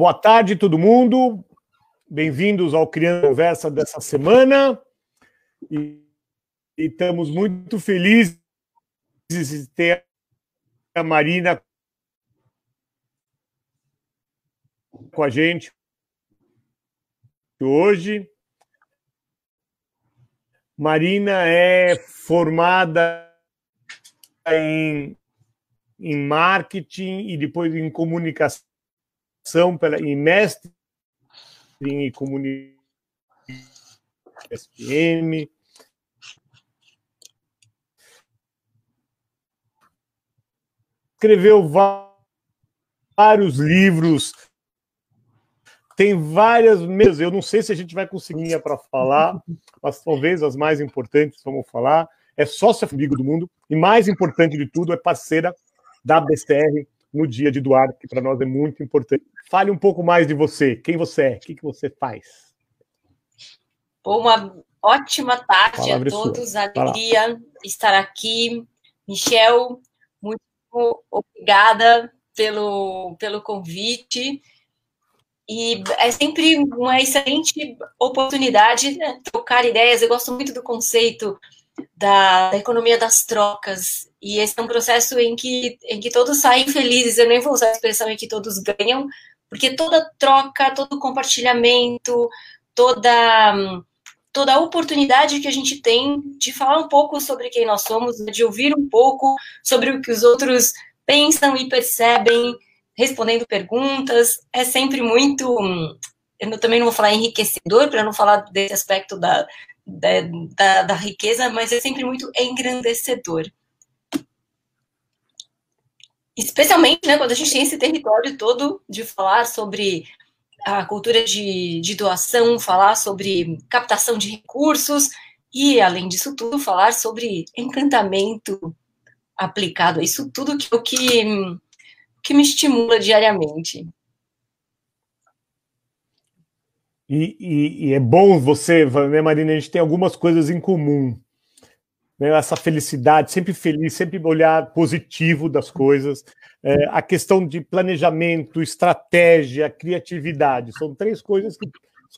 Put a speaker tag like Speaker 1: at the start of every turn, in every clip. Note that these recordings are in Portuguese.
Speaker 1: Boa tarde, todo mundo. Bem-vindos ao Criando Conversa dessa semana. E, e, estamos muito felizes de ter a Marina com a gente hoje. Marina é formada em, em marketing e depois em comunicação, pela, em mestre em comunicação SPM. Escreveu vários livros, tem várias mesas. Eu não sei se a gente vai conseguir para falar, mas talvez as mais importantes vamos falar é sócia amigo do mundo e mais importante de tudo é parceira da BCR no dia de doar, que para nós é muito importante. Fale um pouco mais de você, quem você é, o que, que você faz.
Speaker 2: uma ótima tarde a, a todos, sua. alegria estar aqui. Michel, muito obrigada pelo, pelo convite. E é sempre uma excelente oportunidade né, trocar ideias. Eu gosto muito do conceito da, da, economia das trocas. E esse é um processo em que, em que todos saem felizes. Eu nem vou usar a expressão em que todos ganham, porque toda troca, todo compartilhamento, toda, toda oportunidade que a gente tem de falar um pouco sobre quem nós somos, de ouvir um pouco sobre o que os outros pensam e percebem, respondendo perguntas, é sempre muito. Eu também não vou falar enriquecedor, para não falar desse aspecto da, da, da, da riqueza, mas é sempre muito engrandecedor. Especialmente né, quando a gente tem esse território todo de falar sobre a cultura de, de doação, falar sobre captação de recursos e, além disso tudo, falar sobre encantamento aplicado a isso tudo, que é o que, que me estimula diariamente.
Speaker 1: E, e, e, é bom você, né, Marina? A gente tem algumas coisas em comum. Né? Essa felicidade, sempre feliz, sempre olhar positivo das coisas. É, a questão de planejamento, estratégia, criatividade. São três coisas que.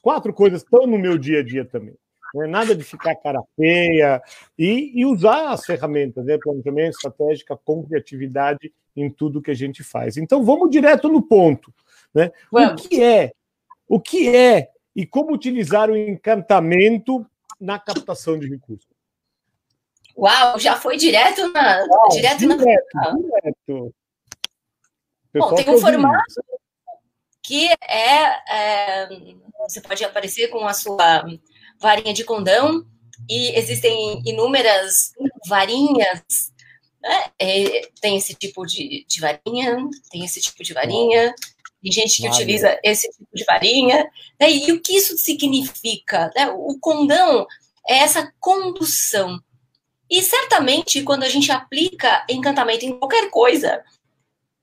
Speaker 1: Quatro coisas estão no meu dia a dia também. Não é nada de ficar cara feia e, e usar as ferramentas, né? Planejamento, estratégica, com criatividade em tudo que a gente faz. Então vamos direto no ponto. Né? O que é? O que é e como utilizar o encantamento na captação de recursos.
Speaker 2: Uau, já foi direto na. Uau, direto, direto, na... direto. Bom, tem um formato que é, é, Você pode aparecer com a sua varinha de condão, e existem inúmeras varinhas. Né? É, tem esse tipo de, de varinha, tem esse tipo de varinha, tem gente que utiliza esse tipo de varinha. Né? E o que isso significa? Né? O condão é essa condução. E certamente, quando a gente aplica encantamento em qualquer coisa,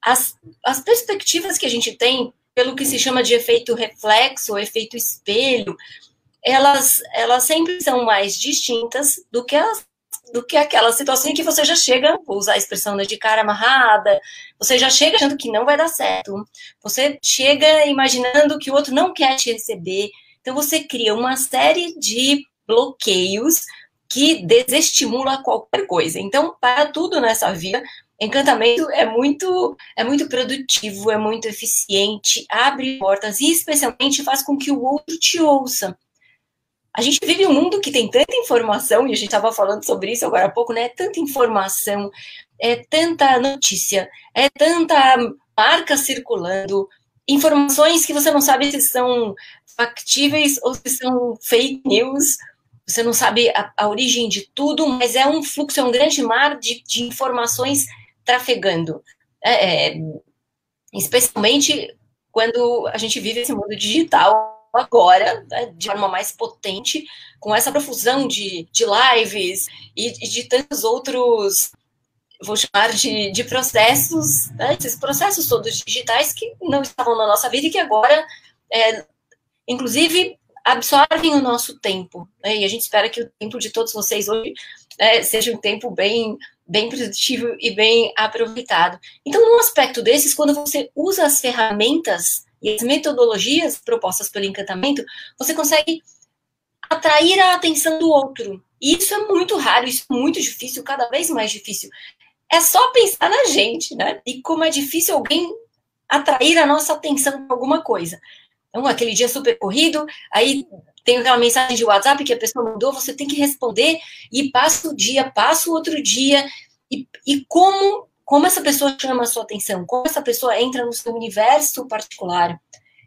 Speaker 2: as, as perspectivas que a gente tem, pelo que se chama de efeito reflexo, ou efeito espelho, elas, elas sempre são mais distintas do que as do que aquela situação em que você já chega, vou usar a expressão né, de cara amarrada, você já chega achando que não vai dar certo, você chega imaginando que o outro não quer te receber, então você cria uma série de bloqueios que desestimula qualquer coisa. Então, para tudo nessa vida, encantamento é muito é muito produtivo, é muito eficiente, abre portas e especialmente faz com que o outro te ouça a gente vive um mundo que tem tanta informação, e a gente estava falando sobre isso agora há pouco, né? Tanta informação, é tanta notícia, é tanta marca circulando, informações que você não sabe se são factíveis ou se são fake news, você não sabe a, a origem de tudo, mas é um fluxo, é um grande mar de, de informações trafegando. É, é, especialmente quando a gente vive esse mundo digital agora, né, de forma mais potente, com essa profusão de, de lives e, e de tantos outros, vou chamar de, de processos, né, esses processos todos digitais que não estavam na nossa vida e que agora, é, inclusive, absorvem o nosso tempo. Né, e a gente espera que o tempo de todos vocês hoje é, seja um tempo bem bem produtivo e bem aproveitado. Então, num aspecto desses, quando você usa as ferramentas e as metodologias propostas pelo encantamento, você consegue atrair a atenção do outro. E isso é muito raro, isso é muito difícil, cada vez mais difícil. É só pensar na gente, né? E como é difícil alguém atrair a nossa atenção para alguma coisa. Então, aquele dia super corrido, aí tem aquela mensagem de WhatsApp que a pessoa mandou, você tem que responder e passa o dia, passa o outro dia, e, e como, como essa pessoa chama a sua atenção, como essa pessoa entra no seu universo particular,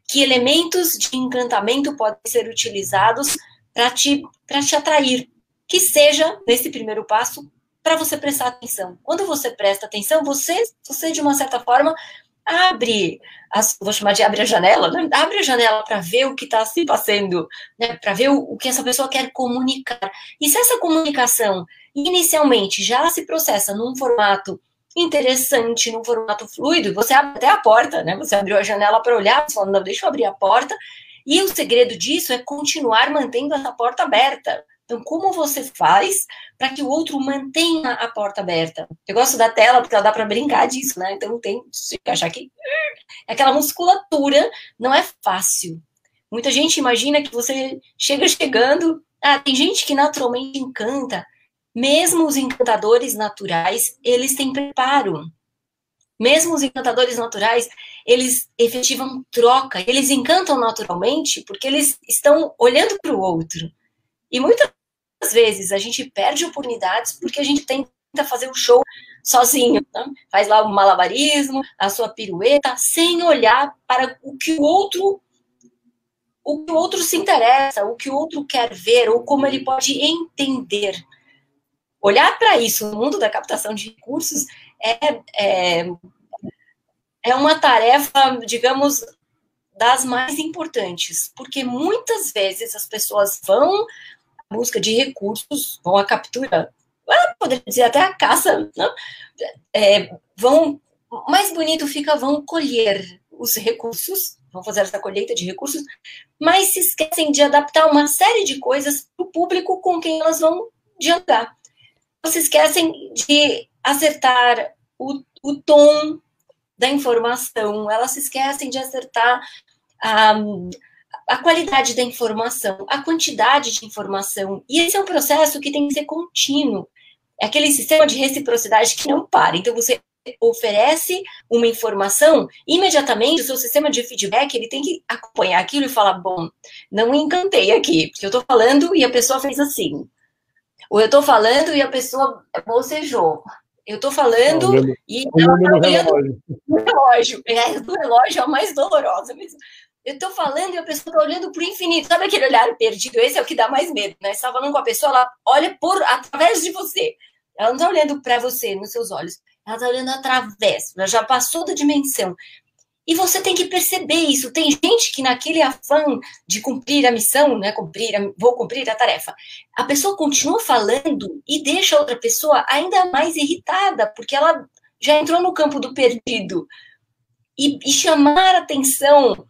Speaker 2: que elementos de encantamento podem ser utilizados para te, te atrair, que seja, nesse primeiro passo, para você prestar atenção. Quando você presta atenção, você, você de uma certa forma, abre, as, vou chamar de abre a janela, né? abre a janela para ver o que está se passando, né? para ver o, o, que essa pessoa quer comunicar. E se essa comunicação inicialmente já se processa num formato interessante, num formato fluido, você abre até a porta, né? Você abriu a janela para olhar, você fala, não, deixa eu abrir a porta. E o segredo disso é continuar mantendo essa porta aberta. Então, como você faz para que o outro mantenha a porta aberta? Eu gosto da tela porque ela dá para brincar disso, né? Então, tem se achar que é aquela musculatura não é fácil. Muita gente imagina que você chega chegando. Ah, tem gente que naturalmente encanta. Mesmo os encantadores naturais, eles têm preparo. Mesmo os encantadores naturais, eles efetivam troca. Eles encantam naturalmente porque eles estão olhando para o outro. E muitas vezes a gente perde oportunidades porque a gente tenta fazer o show sozinho, né? faz lá o malabarismo, a sua pirueta, sem olhar para o que o outro o que o outro se interessa, o que o outro quer ver, ou como ele pode entender. Olhar para isso no mundo da captação de recursos é, é, é uma tarefa, digamos, das mais importantes, porque muitas vezes as pessoas vão busca de recursos, vão à captura, poderia dizer até a caça? É, vão, mais bonito fica, vão colher os recursos, vão fazer essa colheita de recursos, mas se esquecem de adaptar uma série de coisas para o público com quem elas vão dialogar. Se esquecem de acertar o, o tom da informação, elas se esquecem de acertar a. Um, a qualidade da informação, a quantidade de informação. E esse é um processo que tem que ser contínuo. É aquele sistema de reciprocidade que não para. Então, você oferece uma informação, imediatamente o seu sistema de feedback ele tem que acompanhar aquilo e falar: bom, não encantei aqui, porque eu estou falando e a pessoa fez assim. Ou eu estou falando e a pessoa bocejou. Eu estou falando olhando, e ela está olhando o relógio. É, do relógio é a mais dolorosa mesmo. Eu tô falando e a pessoa tá olhando pro infinito. Sabe aquele olhar perdido? Esse é o que dá mais medo, né? Você tá falando com a pessoa, ela olha por através de você. Ela não tá olhando para você, nos seus olhos. Ela tá olhando através. Ela já passou da dimensão. E você tem que perceber isso. Tem gente que naquele afã de cumprir a missão, né, cumprir, a, vou cumprir a tarefa, a pessoa continua falando e deixa a outra pessoa ainda mais irritada, porque ela já entrou no campo do perdido. E, e chamar atenção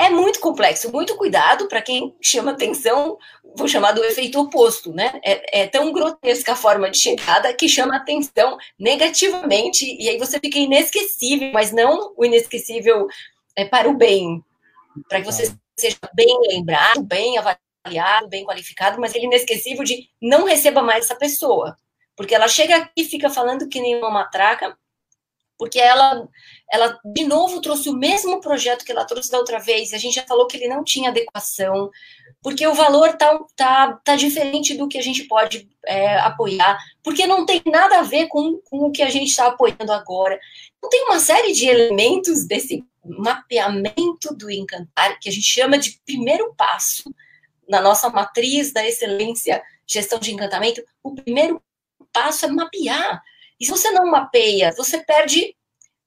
Speaker 2: é muito complexo, muito cuidado para quem chama atenção, vou chamar do efeito oposto, né? É, é, tão grotesca a forma de chegada que chama atenção negativamente, e aí você fica inesquecível, mas não o inesquecível é, para o bem, para que você seja bem lembrado, bem avaliado, bem qualificado, mas ele inesquecível de não receba mais essa pessoa. Porque ela chega aqui e fica falando que nem uma matraca, porque ela, ela de novo trouxe o mesmo projeto que ela trouxe da outra vez. A gente já falou que ele não tinha adequação, porque o valor tá, tá, tá diferente do que a gente pode é, apoiar, porque não tem nada a ver com, com o que a gente está apoiando agora. Então, tem uma série de elementos desse mapeamento do encantar, que a gente chama de primeiro passo na nossa matriz da excelência gestão de encantamento. O primeiro passo é mapear e se você não mapeia, você perde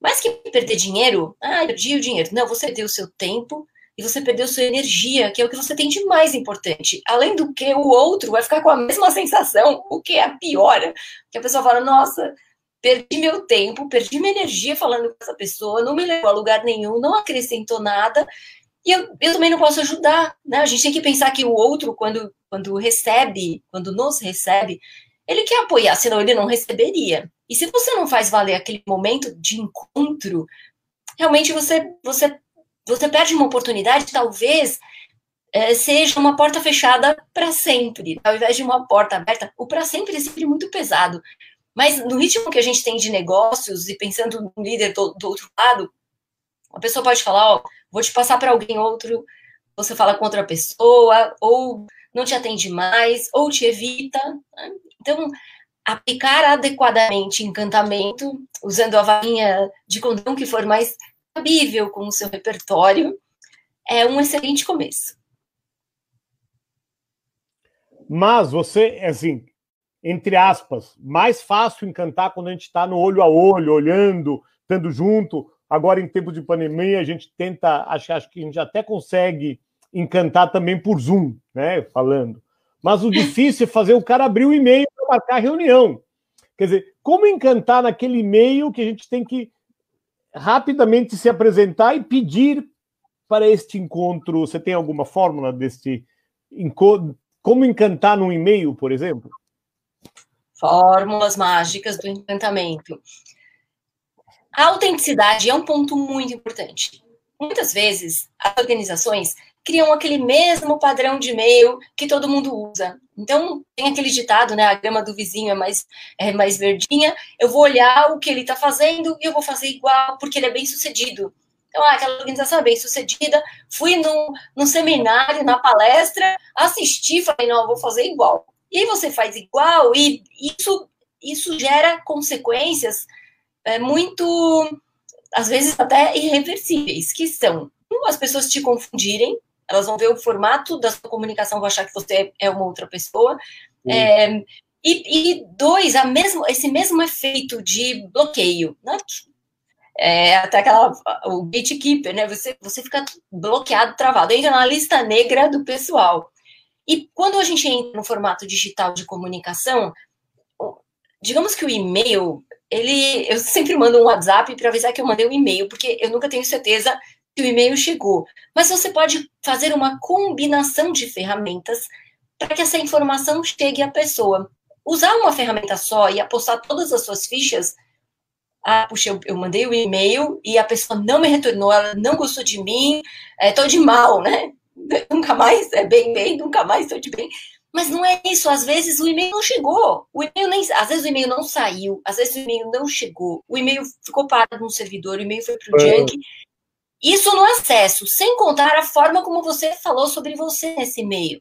Speaker 2: mais que perder dinheiro. Ah, perdi o dinheiro. Não, você perdeu o seu tempo e você perdeu sua energia, que é o que você tem de mais importante. Além do que, o outro vai ficar com a mesma sensação, o que é a pior. Que a pessoa fala, nossa, perdi meu tempo, perdi minha energia falando com essa pessoa, não me levou a lugar nenhum, não acrescentou nada, e eu, eu também não posso ajudar, né? A gente tem que pensar que o outro, quando, quando recebe, quando nos recebe, ele quer apoiar, senão ele não receberia. E se você não faz valer aquele momento de encontro, realmente você, você, você perde uma oportunidade, talvez é, seja uma porta fechada para sempre, ao invés de uma porta aberta. O para sempre é sempre muito pesado. Mas no ritmo que a gente tem de negócios e pensando no líder do, do outro lado, a pessoa pode falar, ó, vou te passar para alguém outro, você fala com outra pessoa, ou não te atende mais, ou te evita. Né? Então, aplicar adequadamente encantamento, usando a varinha de condão que for mais cabível com o seu repertório, é um excelente começo.
Speaker 1: Mas você, assim, entre aspas, mais fácil encantar quando a gente está no olho a olho, olhando, estando junto. Agora, em tempo de pandemia, a gente tenta, acho, acho que a gente até consegue encantar também por Zoom, né? Falando. Mas o difícil é fazer o cara abrir o e-mail para marcar a reunião. Quer dizer, como encantar naquele e-mail que a gente tem que rapidamente se apresentar e pedir para este encontro? Você tem alguma fórmula deste encontro? Como encantar num e-mail, por exemplo?
Speaker 2: fórmulas mágicas do encantamento. A autenticidade é um ponto muito importante. Muitas vezes, as organizações criam aquele mesmo padrão de e-mail que todo mundo usa. Então, tem aquele ditado, né? A grama do vizinho é mais, é mais verdinha. Eu vou olhar o que ele está fazendo e eu vou fazer igual, porque ele é bem sucedido. Então, ah, aquela organização é bem sucedida. Fui num, num seminário, na palestra, assisti, falei, não, eu vou fazer igual. E aí você faz igual, e isso, isso gera consequências é, muito, às vezes até irreversíveis, que são as pessoas te confundirem, elas vão ver o formato da sua comunicação, vão achar que você é uma outra pessoa. É, e, e, dois, a mesmo, esse mesmo efeito de bloqueio, né? É, até aquela, o gatekeeper, né? Você, você fica bloqueado, travado, entra na lista negra do pessoal. E quando a gente entra no formato digital de comunicação, digamos que o e-mail, ele, eu sempre mando um WhatsApp para avisar que eu mandei um e-mail, porque eu nunca tenho certeza que o e-mail chegou. Mas você pode fazer uma combinação de ferramentas para que essa informação chegue à pessoa. Usar uma ferramenta só e apostar todas as suas fichas. Ah, puxa, eu, eu mandei o um e-mail e a pessoa não me retornou, ela não gostou de mim, estou é, de mal, né? nunca mais é bem, bem, nunca mais estou de bem. Mas não é isso, às vezes o e-mail não chegou, o e-mail nem, às vezes o e-mail não saiu, às vezes o e-mail não chegou, o e-mail ficou parado no servidor, o e-mail foi para o junk. Isso no acesso, sem contar a forma como você falou sobre você nesse e-mail.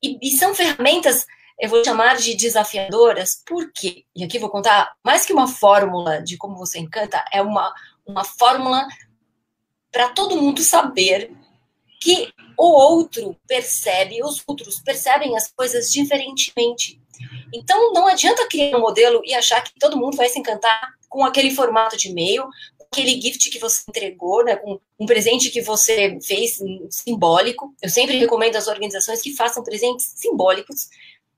Speaker 2: E, e são ferramentas, eu vou chamar de desafiadoras, por quê? E aqui vou contar, mais que uma fórmula de como você encanta, é uma, uma fórmula para todo mundo saber que o outro percebe, os outros percebem as coisas diferentemente. Então, não adianta criar um modelo e achar que todo mundo vai se encantar com aquele formato de e-mail, aquele gift que você entregou, né, com um presente que você fez simbólico. Eu sempre recomendo às organizações que façam presentes simbólicos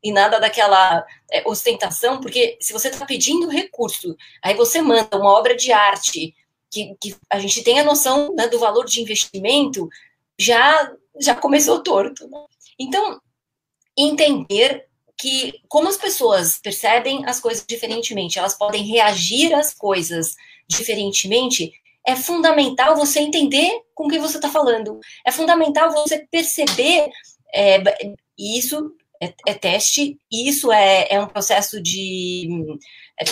Speaker 2: e nada daquela é, ostentação, porque se você está pedindo recurso, aí você manda uma obra de arte que, que a gente tem a noção né, do valor de investimento, já já começou torto. Né? Então, entender que como as pessoas percebem as coisas diferentemente, elas podem reagir às coisas diferentemente, é fundamental você entender com quem você está falando. É fundamental você perceber, é, isso é, é, teste, isso é, é um processo de. É,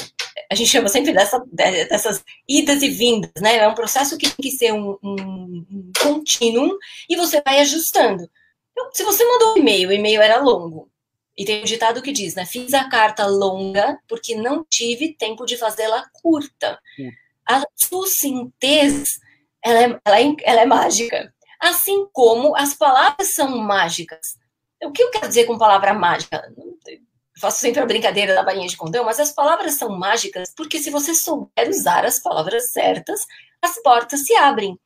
Speaker 2: a gente chama sempre dessa, dessas idas e vindas, né? É um processo que tem que ser um, um, um contínuo e você vai ajustando. Então, se você mandou um e-mail, o e-mail era longo, e tem um ditado que diz, né? Fiz a carta longa porque não tive tempo de fazê-la curta. Hum. A sucintez, ela é, ela, é, ela é mágica. Assim como as palavras são mágicas. O que eu quero dizer com palavra mágica? Faço sempre a brincadeira da bainha de condão, mas as palavras são mágicas porque se você souber usar as palavras certas, as portas se abrem.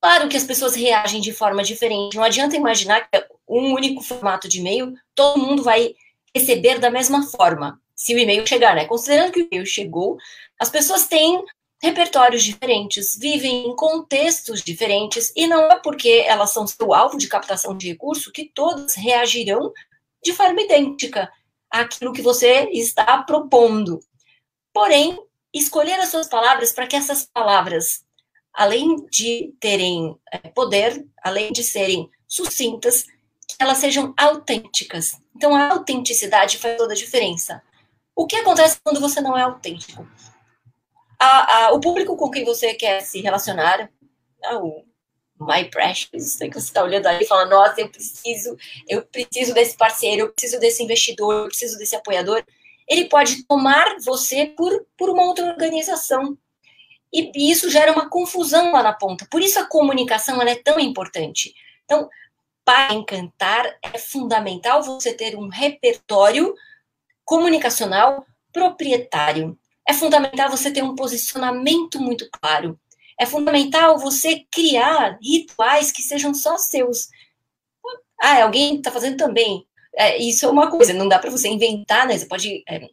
Speaker 2: Claro que as pessoas reagem de forma diferente. Não adianta imaginar que um único formato de e-mail todo mundo vai receber da mesma forma, se o e-mail chegar, né? Considerando que o e-mail chegou, as pessoas têm repertórios diferentes, vivem em contextos diferentes, e não é porque elas são seu alvo de captação de recurso que todas reagirão de forma idêntica. aquilo que você está propondo. Porém, escolher as suas palavras para que essas palavras, além de terem é, poder, além de serem sucintas, que elas sejam autênticas. Então, a autenticidade faz toda a diferença. O que acontece quando você não é autêntico? A, a, o público com quem você quer se relacionar, ah, o My Precious, que você está olhando aí e fala, nossa, eu preciso, eu preciso desse parceiro, eu preciso desse investidor, eu preciso desse apoiador. Ele pode tomar você por, por uma outra organização. E, e isso gera uma confusão lá na ponta. Por isso a comunicação é tão importante. Então, para encantar, é fundamental você ter um repertório comunicacional proprietário. É fundamental você ter um posicionamento muito claro. É fundamental você criar rituais que sejam só seus. Ah, alguém está fazendo também. É, isso é uma coisa, não dá para você inventar, né? Você pode. É,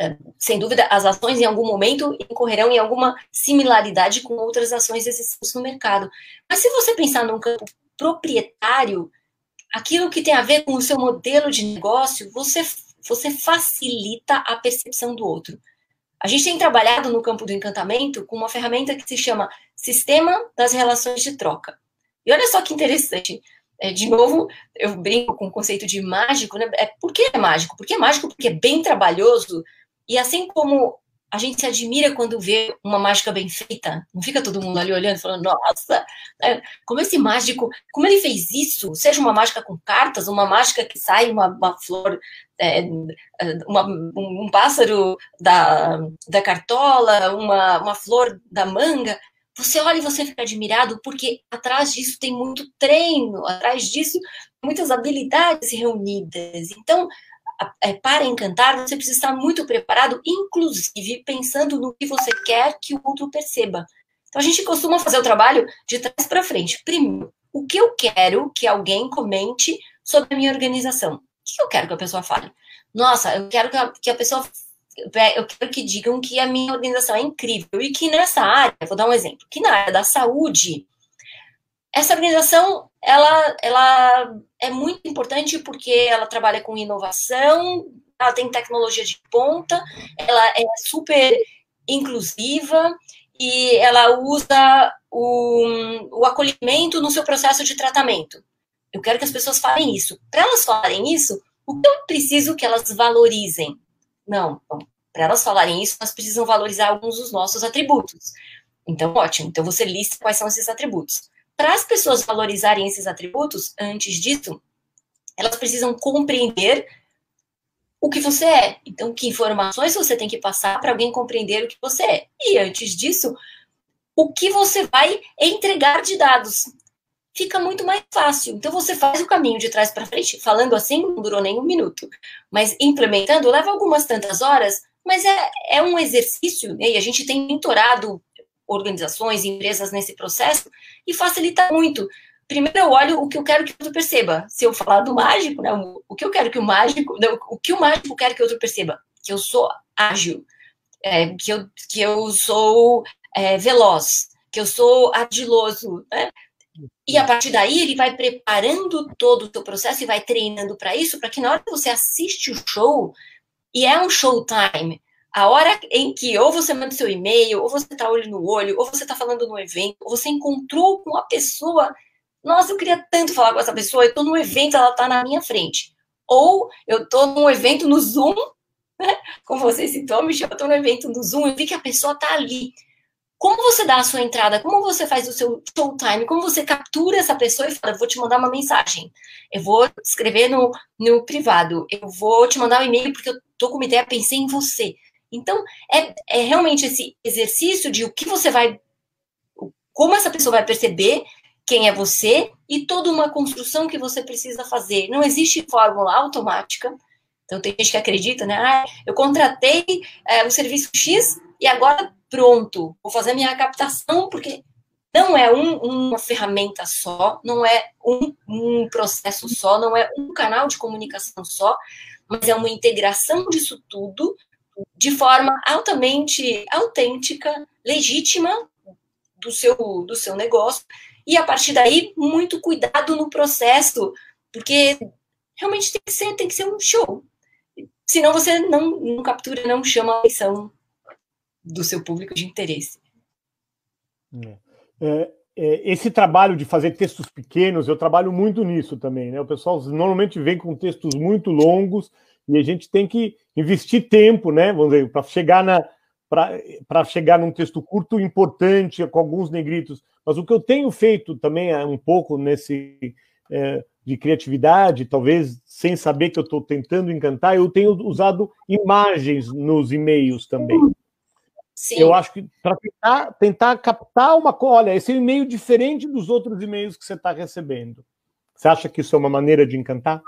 Speaker 2: é, sem dúvida, as ações em algum momento incorrerão em alguma similaridade com outras ações existentes no mercado. Mas se você pensar num campo proprietário, aquilo que tem a ver com o seu modelo de negócio, você, você facilita a percepção do outro. A gente tem trabalhado no campo do encantamento com uma ferramenta que se chama Sistema das Relações de Troca. E olha só que interessante. É, de novo, eu brinco com o conceito de mágico, né? É, por que é mágico? Porque é mágico porque é bem trabalhoso. E assim como a gente se admira quando vê uma mágica bem feita. Não fica todo mundo ali olhando, falando, nossa, né, como esse mágico, como ele fez isso? Seja uma mágica com cartas, uma mágica que sai uma, uma flor, é, uma, um pássaro da, da cartola, uma, uma flor da manga. Você olha e você fica admirado, porque atrás disso tem muito treino, atrás disso muitas habilidades reunidas. Então, é, para encantar, você precisa estar muito preparado, inclusive pensando no que você quer que o outro perceba. Então a gente costuma fazer o trabalho de trás para frente. Primeiro, o que eu quero que alguém comente sobre a minha organização? O que eu quero que a pessoa fale? Nossa, eu quero que a, que a pessoa eu quero que digam que a minha organização é incrível e que nessa área, vou dar um exemplo, que na área da saúde, essa organização ela, ela é muito importante porque ela trabalha com inovação, ela tem tecnologia de ponta, ela é super inclusiva e ela usa o, o acolhimento no seu processo de tratamento. Eu quero que as pessoas falem isso. Para elas falarem isso, o que eu preciso que elas valorizem? Não, para elas falarem isso, nós precisamos valorizar alguns dos nossos atributos. Então, ótimo. Então, você lista quais são esses atributos para as pessoas valorizarem esses atributos, antes disso, elas precisam compreender o que você é. Então, que informações você tem que passar para alguém compreender o que você é. E antes disso, o que você vai entregar de dados. Fica muito mais fácil. Então, você faz o caminho de trás para frente. Falando assim, não durou nem um minuto. Mas implementando, leva algumas tantas horas, mas é, é um exercício, né? e a gente tem mentorado organizações, empresas nesse processo e facilita muito. Primeiro eu olho o que eu quero que o outro perceba. Se eu falar do mágico, né, o que eu quero que o mágico, não, o que o mágico quer que o outro perceba, que eu sou ágil, é, que, eu, que eu sou é, veloz, que eu sou ardiloso, né? E a partir daí ele vai preparando todo o seu processo e vai treinando para isso, para que na hora que você assiste o show, e é um showtime, a hora em que ou você manda seu e-mail, ou você está olho no olho, ou você está falando no evento, ou você encontrou com a pessoa. Nossa, eu queria tanto falar com essa pessoa, eu estou no evento, ela está na minha frente. Ou eu estou num evento no Zoom, né? como você citou, Michel, eu estou no evento no Zoom, eu vi que a pessoa está ali. Como você dá a sua entrada? Como você faz o seu showtime? Como você captura essa pessoa e fala, vou te mandar uma mensagem, eu vou escrever no, no privado, eu vou te mandar um e-mail porque eu estou com uma ideia, pensei em você. Então, é, é realmente esse exercício de o que você vai. Como essa pessoa vai perceber quem é você e toda uma construção que você precisa fazer. Não existe fórmula automática. Então, tem gente que acredita, né? Ah, eu contratei é, o serviço X e agora pronto, vou fazer minha captação, porque não é um, uma ferramenta só, não é um, um processo só, não é um canal de comunicação só, mas é uma integração disso tudo de forma altamente autêntica, legítima do seu, do seu negócio, e a partir daí, muito cuidado no processo, porque realmente tem que ser, tem que ser um show. senão você não, não captura, não chama a atenção do seu público de interesse.
Speaker 1: É. É, é, esse trabalho de fazer textos pequenos, eu trabalho muito nisso também, né? O pessoal normalmente vem com textos muito longos e a gente tem que investir tempo, né? Vamos dizer, para chegar na para chegar num texto curto importante com alguns negritos. Mas o que eu tenho feito também é um pouco nesse é, de criatividade, talvez sem saber que eu estou tentando encantar, eu tenho usado imagens nos e-mails também. Sim. Eu acho que para tentar, tentar captar uma coisa, olha, esse é um e-mail diferente dos outros e-mails que você está recebendo. Você acha que isso é uma maneira de encantar?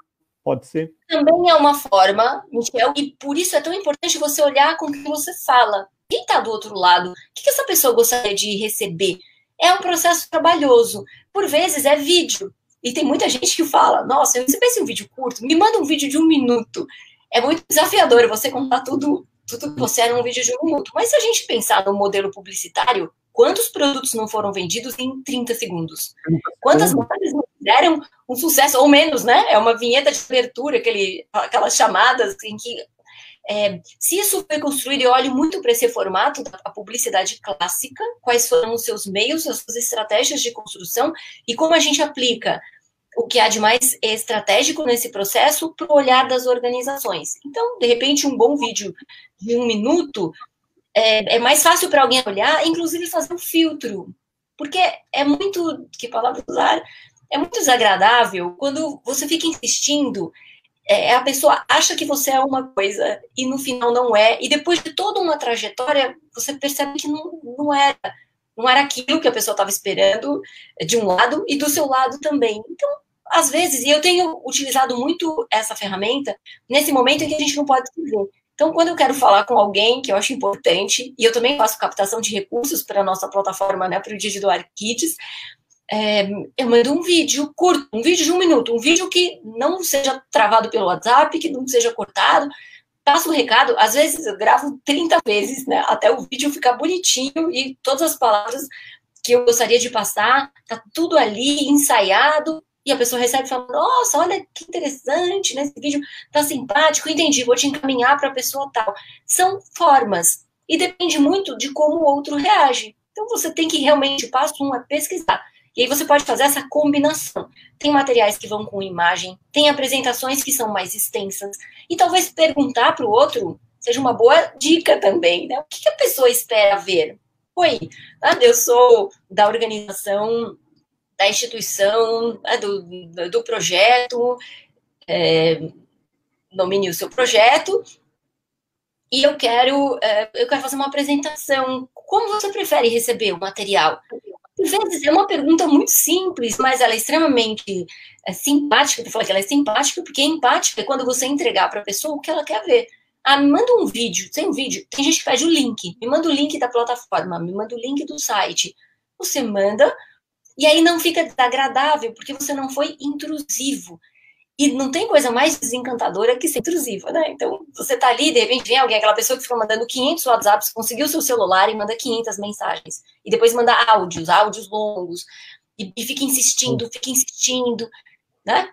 Speaker 1: Pode ser.
Speaker 2: Também é uma forma, Michel, e por isso é tão importante você olhar com o que você fala. Quem está do outro lado? O que essa pessoa gostaria de receber? É um processo trabalhoso. Por vezes é vídeo. E tem muita gente que fala: Nossa, eu recebi um vídeo curto, me manda um vídeo de um minuto. É muito desafiador você contar tudo tudo que você era um vídeo de um minuto. Mas se a gente pensar no modelo publicitário, quantos produtos não foram vendidos em 30 segundos? Quantas marcas não fizeram um sucesso, ou menos, né? É uma vinheta de abertura, aquele, aquelas chamadas em que. É, se isso foi construído, eu olho muito para esse formato da publicidade clássica, quais foram os seus meios, as suas estratégias de construção e como a gente aplica o que há de mais estratégico nesse processo para o olhar das organizações. Então, de repente, um bom vídeo de um minuto é, é mais fácil para alguém olhar, inclusive fazer um filtro, porque é muito, que palavra usar, é muito desagradável quando você fica insistindo, é, a pessoa acha que você é uma coisa e no final não é, e depois de toda uma trajetória, você percebe que não, não era não era aquilo que a pessoa estava esperando de um lado e do seu lado também. Então, às vezes, e eu tenho utilizado muito essa ferramenta nesse momento em que a gente não pode se ver. Então, quando eu quero falar com alguém que eu acho importante, e eu também faço captação de recursos para a nossa plataforma, né, para o Digital Kids, é, eu mando um vídeo curto, um vídeo de um minuto, um vídeo que não seja travado pelo WhatsApp, que não seja cortado, passo o recado, às vezes eu gravo 30 vezes, né, até o vídeo ficar bonitinho e todas as palavras que eu gostaria de passar, tá tudo ali ensaiado, e a pessoa recebe e fala, nossa, olha que interessante, né, esse vídeo tá simpático, entendi, vou te encaminhar para a pessoa tal. São formas, e depende muito de como o outro reage. Então você tem que realmente, passo um, é pesquisar. E aí você pode fazer essa combinação. Tem materiais que vão com imagem, tem apresentações que são mais extensas, e talvez perguntar para o outro seja uma boa dica também, né? O que, a pessoa espera ver? Oi, ah, eu sou da organização, da instituição, né, do, do projeto, é, nomine o seu projeto, e eu quero, é, eu quero fazer uma apresentação. Como você prefere receber o material? Às vezes é uma pergunta muito simples, mas ela é extremamente é, simpática. Eu falar que ela é simpática, porque é empática é quando você entregar para a pessoa o que ela quer ver. Ah, me manda um vídeo, tem um vídeo. Tem gente que pede o link. Me manda o link da plataforma, me manda o link do site. Você manda, e aí não fica desagradável, porque você não foi intrusivo. E não tem coisa mais desencantadora que ser intrusiva, né? Então, você tá ali, de repente vem alguém, aquela pessoa que fica mandando 500 WhatsApps, conseguiu seu celular e manda 500 mensagens. E depois manda áudios, áudios longos. E, e fica insistindo, fica insistindo, né?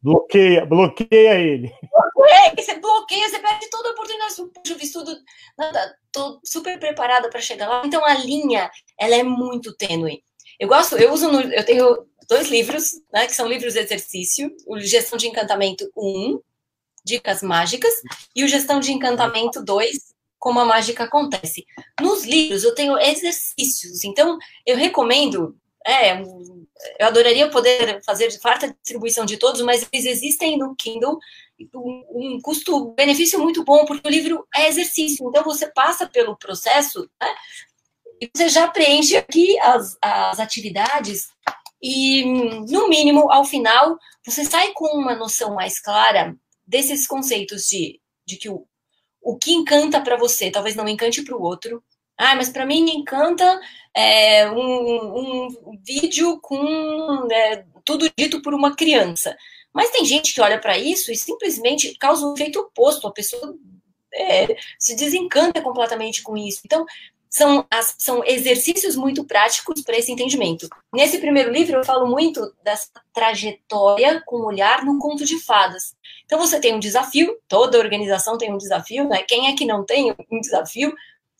Speaker 1: Bloqueia, bloqueia ele.
Speaker 2: Bloqueia, você bloqueia, você perde toda a oportunidade. Puxa, eu fiz tudo, nada, tô super preparada para chegar lá. Então, a linha, ela é muito tênue. Eu gosto, eu uso, no, eu tenho dois livros, né, que são livros de exercício, o Gestão de Encantamento 1, Dicas Mágicas, e o Gestão de Encantamento 2, Como a Mágica Acontece. Nos livros eu tenho exercícios, então eu recomendo, é, eu adoraria poder fazer farta distribuição de todos, mas eles existem no Kindle, um custo-benefício muito bom, porque o livro é exercício, então você passa pelo processo, né, e você já preenche aqui as, as atividades e, no mínimo, ao final, você sai com uma noção mais clara desses conceitos de, de que o, o que encanta para você talvez não encante para o outro. Ah, mas para mim encanta é, um, um, vídeo com é, tudo dito por uma criança. Mas tem gente que olha para isso e simplesmente causa um efeito oposto. A pessoa é, se desencanta completamente com isso. Então, são, as, são exercícios muito práticos para esse entendimento. Nesse primeiro livro, eu falo muito dessa trajetória com olhar no conto de fadas. Então, você tem um desafio, toda organização tem um desafio, né? Quem é que não tem um desafio?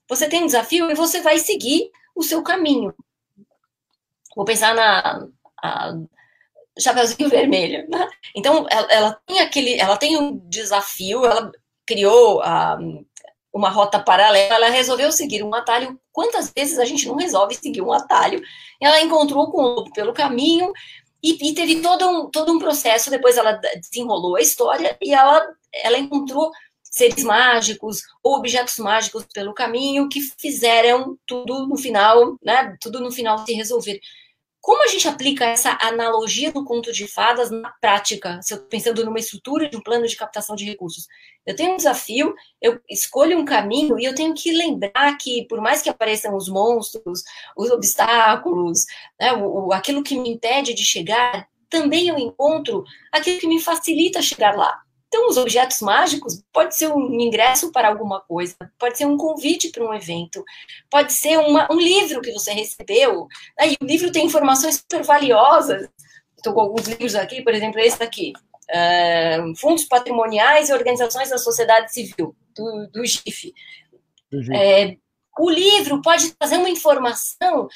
Speaker 2: Você tem um desafio e você vai seguir o seu caminho. Vou pensar na a, Chapeuzinho Vermelho. Né? Então, ela, ela, tem aquele, ela tem um desafio, ela criou a uma rota paralela, ela resolveu seguir um atalho. Quantas vezes a gente não resolve seguir um atalho? Ela encontrou com o lobo pelo caminho e, e, teve todo um, todo um processo. Depois ela desenrolou a história e ela, ela encontrou seres mágicos ou objetos mágicos pelo caminho que fizeram tudo no final, né? Tudo no final se resolver. Como a gente aplica essa analogia do conto de fadas na prática? Se eu estou pensando numa estrutura de um plano de captação de recursos, eu tenho um desafio, eu escolho um caminho e eu tenho que lembrar que, por mais que apareçam os monstros, os obstáculos, né, o, aquilo que me impede de chegar, também eu encontro aquilo que me facilita chegar lá. Então, os objetos mágicos pode ser um ingresso para alguma coisa, pode ser um convite para um evento, pode ser uma, um livro que você recebeu. Aí o livro tem informações super valiosas. Estou com alguns livros aqui, por exemplo, esse daqui. Uh, Fundos Patrimoniais e Organizações da Sociedade Civil, do, do GIF. É, o livro pode trazer uma informação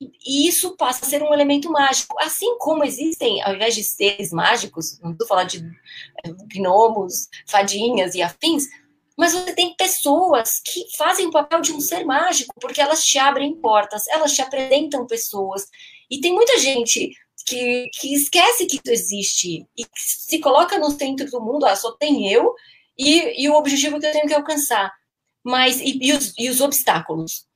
Speaker 2: e isso passa a ser um elemento mágico. Assim como existem, ao invés de seres mágicos, não estou falando de é, gnomos, fadinhas e afins, mas você tem pessoas que fazem o papel de um ser mágico, porque elas te abrem portas, elas te apresentam pessoas. E tem muita gente que, que esquece que isso existe e se coloca no centro do mundo, ah, só tem eu e, e o objetivo que eu tenho que alcançar. Mas, e, e, os, e os obstáculos?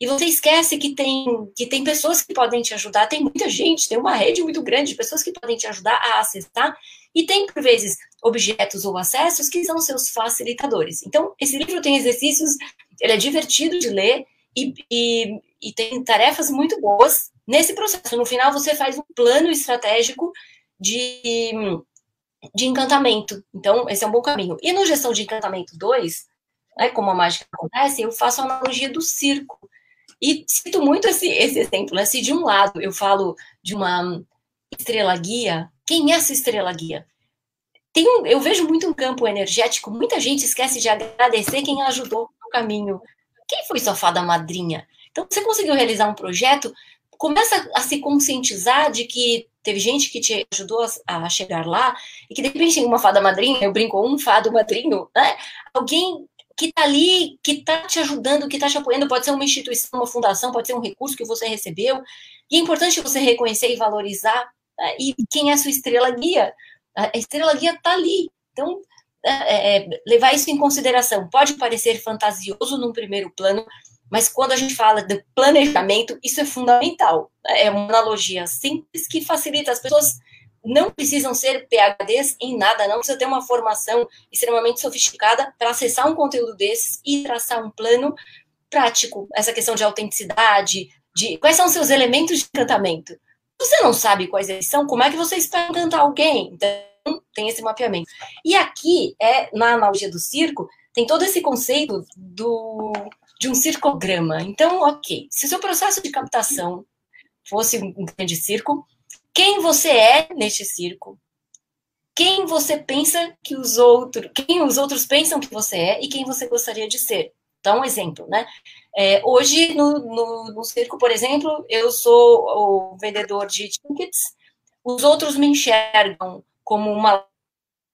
Speaker 2: E você esquece que tem, que tem pessoas que podem te ajudar, tem muita gente, tem uma rede muito grande de pessoas que podem te ajudar a acessar, e tem, por vezes, objetos ou acessos que são seus facilitadores. Então, esse livro tem exercícios, ele é divertido de ler e, e, e tem tarefas muito boas nesse processo. No final, você faz um plano estratégico de, de encantamento. Então, esse é um bom caminho. E no Gestão de Encantamento 2, né, como a mágica acontece, eu faço a analogia do circo. E cito muito esse, esse exemplo, né? Se de um lado eu falo de uma estrela guia, quem é essa estrela guia? Tem um, eu vejo muito um campo energético, muita gente esquece de agradecer quem ajudou no caminho. Quem foi sua fada madrinha? Então, você conseguiu realizar um projeto, começa a se conscientizar de que teve gente que te ajudou a chegar lá, e que de repente uma fada madrinha, eu brinco, um fado madrinho, né? Alguém que está ali, que está te ajudando, que está te apoiando, pode ser uma instituição, uma fundação, pode ser um recurso que você recebeu. E é importante você reconhecer e valorizar né, e quem é a sua estrela guia. A estrela guia está ali. Então, é, é, é, levar isso em consideração. Pode parecer fantasioso num primeiro plano, mas quando a gente fala de planejamento, isso é fundamental. É uma analogia simples que facilita as pessoas não precisam ser PHDs em nada, não precisa ter uma formação extremamente sofisticada para acessar um conteúdo desses e traçar um plano prático. Essa questão de autenticidade, de quais são os seus elementos de encantamento. Você não sabe quais eles são, como é que você espera encantar alguém? Então, tem esse mapeamento. E aqui, é na analogia do circo, tem todo esse conceito do, de um circograma. Então, ok, se o seu processo de captação fosse um grande circo, quem você é neste circo, quem você pensa que os outros, quem os outros pensam que você é e quem você gostaria de ser. Então, um exemplo, né? É, hoje, no, no, no, circo, por exemplo, eu sou o vendedor de tickets, os outros me enxergam como uma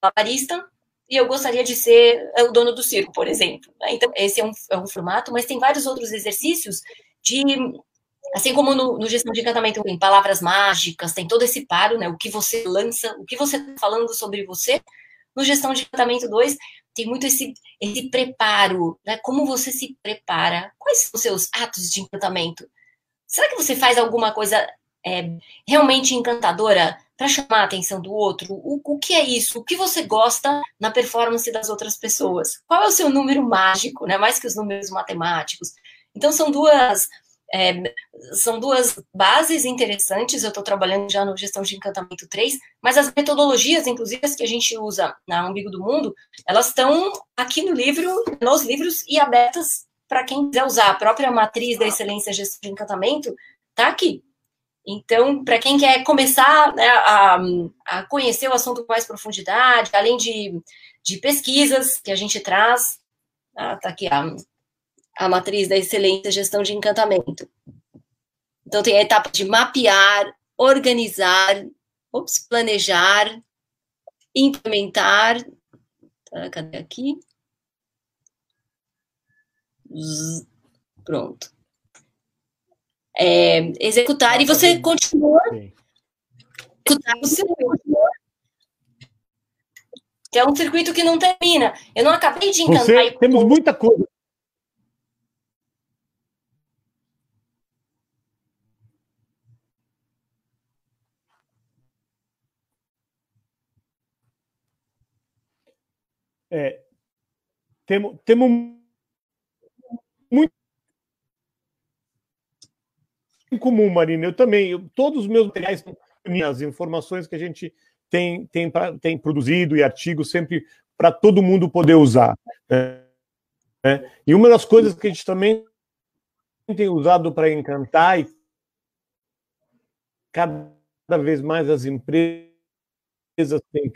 Speaker 2: labarista e eu gostaria de ser o dono do circo, por exemplo. Né? Então, esse é um, é um formato, mas tem vários outros exercícios de Assim como no, no, gestão de encantamento tem palavras mágicas, tem todo esse paro, né? O que você lança, o que você está falando sobre você. No gestão de encantamento 2, tem muito esse, esse preparo, né? Como você se prepara? Quais são os seus atos de encantamento? Será que você faz alguma coisa é, realmente encantadora para chamar a atenção do outro? O, o que é isso? O que você gosta na performance das outras pessoas? Qual é o seu número mágico, né? Mais que os números matemáticos. Então, são duas é, são duas bases interessantes. Eu estou trabalhando já no Gestão de Encantamento 3, mas as metodologias, inclusive as que a gente usa na Umbigo do Mundo, elas estão aqui no livro, nos livros e abertas para quem quiser usar a própria matriz da excelência gestão de encantamento, tá aqui. Então, para quem quer começar né, a, a, conhecer o assunto com mais profundidade, além de, de pesquisas que a gente traz, tá, tá aqui a, a matriz da excelência gestão de encantamento. Então, tem a etapa de mapear, organizar, ops, planejar, implementar. Tá, cadê aqui? Pronto. É, executar e você continua. Executar, você continua. Que é um circuito que não termina. Eu não acabei de encantar. Você,
Speaker 1: temos muita coisa. É, temos, muito em comum, Marina. Eu também, eu, todos os meus materiais, as informações que a gente tem, tem, pra, tem produzido e artigos sempre para todo mundo poder usar. Né? E uma das coisas que a gente também tem usado para encantar e cada vez mais as empresas têm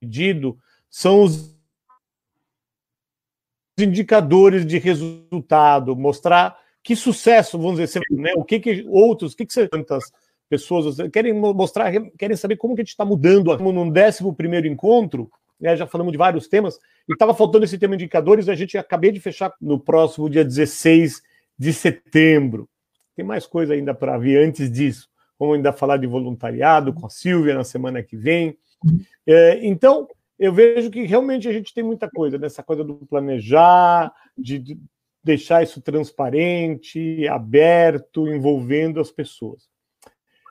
Speaker 1: pedido são os indicadores de resultado, mostrar que sucesso, vamos dizer, né? o que, que outros, o que, que tantas pessoas querem mostrar, querem saber como que a gente está mudando. Num décimo primeiro encontro, né, já falamos de vários temas, e estava faltando esse tema de indicadores, a gente acabei de fechar no próximo dia 16 de setembro. Tem mais coisa ainda para vir antes disso. Vamos ainda falar de voluntariado com a Silvia na semana que vem. É, então, eu vejo que realmente a gente tem muita coisa nessa coisa do planejar, de deixar isso transparente, aberto, envolvendo as pessoas.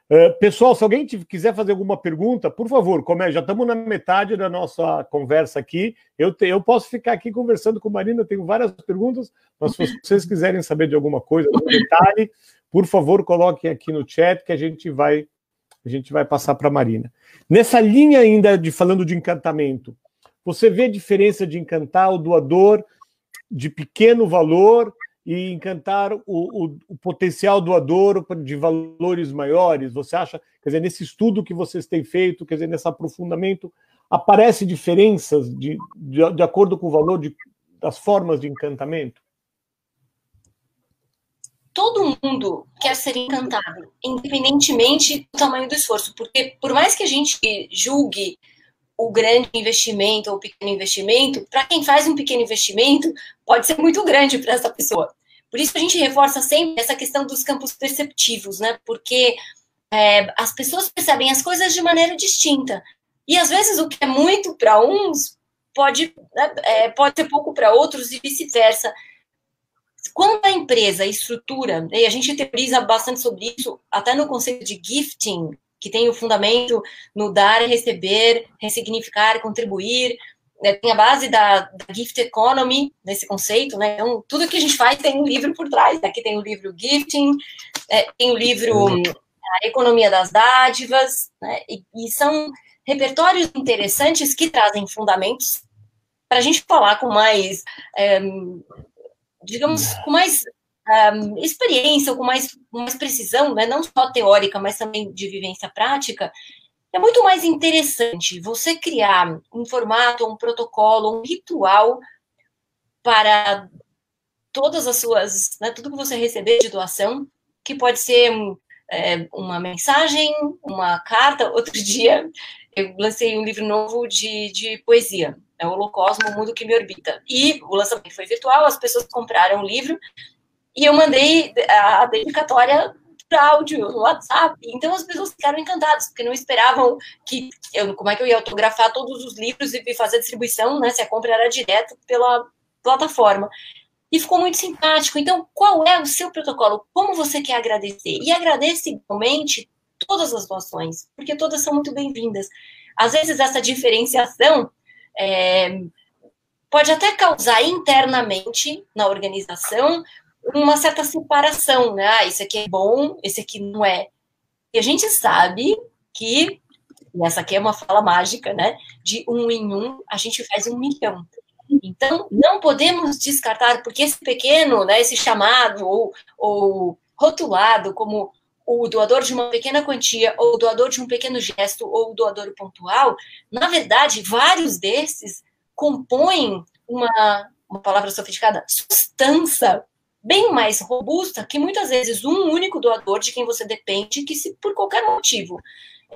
Speaker 1: Uh, pessoal, se alguém quiser fazer alguma pergunta, por favor, come, já estamos na metade da nossa conversa aqui. Eu, te, eu posso ficar aqui conversando com Marina, tenho várias perguntas, mas se vocês quiserem saber de alguma coisa, algum detalhe, por favor, coloquem aqui no chat que a gente vai a gente vai passar para a Marina. Nessa linha ainda de falando de encantamento, você vê diferença de encantar o doador de pequeno valor e encantar o, o, o, potencial doador de valores maiores? Você acha, quer dizer, nesse estudo que vocês têm feito, quer dizer, nesse aprofundamento, aparece diferenças de, de, de acordo com o valor de, das formas de encantamento?
Speaker 2: Todo mundo quer ser encantado, independentemente do tamanho do esforço, porque por mais que a gente julgue o grande investimento ou o pequeno investimento, para quem faz um pequeno investimento, pode ser muito grande para essa pessoa. Por isso a gente reforça sempre essa questão dos campos perceptivos, né? Porque é, as pessoas percebem as coisas de maneira distinta. E às vezes o que é muito para uns pode, né, é, pode ser pouco para outros e vice-versa. Quando a empresa, estrutura, e a gente teoriza bastante sobre isso, até no conceito de gifting, que tem o fundamento no dar e receber, ressignificar, contribuir, né, tem a base da, da, gift economy nesse conceito, né? Então, tudo que a gente faz tem um livro por trás. Aqui né? tem o livro Gifting, é, tem o livro A Economia das Dádivas, né? E, e são repertórios interessantes que trazem fundamentos para a gente falar com mais é, digamos, com mais um, experiência, com mais, mais precisão, né? não só teórica, mas também de vivência prática, é muito mais interessante você criar um formato, um protocolo, um ritual para todas as suas, né, tudo que você receber de doação, que pode ser é, uma mensagem, uma carta. Outro dia eu lancei um livro novo de, de poesia, é o Holocosmo, o Mundo que Me Orbita. E o lançamento foi virtual, as pessoas compraram o livro e eu mandei a dedicatória por áudio no WhatsApp. Então as pessoas ficaram encantadas, porque não esperavam que eu, como é que eu ia autografar todos os livros e fazer a distribuição, né? Se a compra era direto pela plataforma. E ficou muito simpático. Então, qual é o seu protocolo? Como você quer agradecer? E agradece igualmente todas as doações, porque todas são muito bem-vindas. Às vezes, essa diferenciação é, pode até causar internamente na organização uma certa separação, né? Ah, esse aqui é bom, esse aqui não é. E a gente sabe que, e essa aqui é uma fala mágica, né? De um em um, a gente faz um milhão. Então, não podemos descartar, porque esse pequeno, né, esse chamado ou, ou rotulado como o doador de uma pequena quantia, ou o doador de um pequeno gesto, ou o doador pontual, na verdade, vários desses compõem uma, uma palavra sofisticada, sustância bem mais robusta que muitas vezes um único doador de quem você depende, que se por qualquer motivo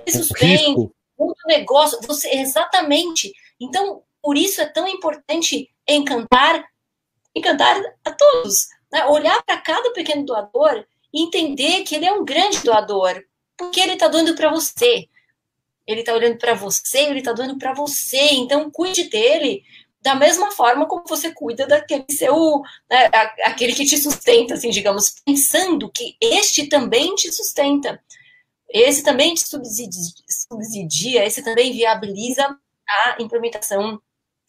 Speaker 2: ele suspende, muito negócio, você exatamente. Então, por isso é tão importante encantar, encantar a todos, né? olhar para cada pequeno doador entender que ele é um grande doador, porque ele está doando para você. Ele está olhando para você, ele está doando para você. Então, cuide dele da mesma forma como você cuida daquele seu, né, aquele que te sustenta, assim, digamos, pensando que este também te sustenta. Esse também te subsidia, esse também viabiliza a implementação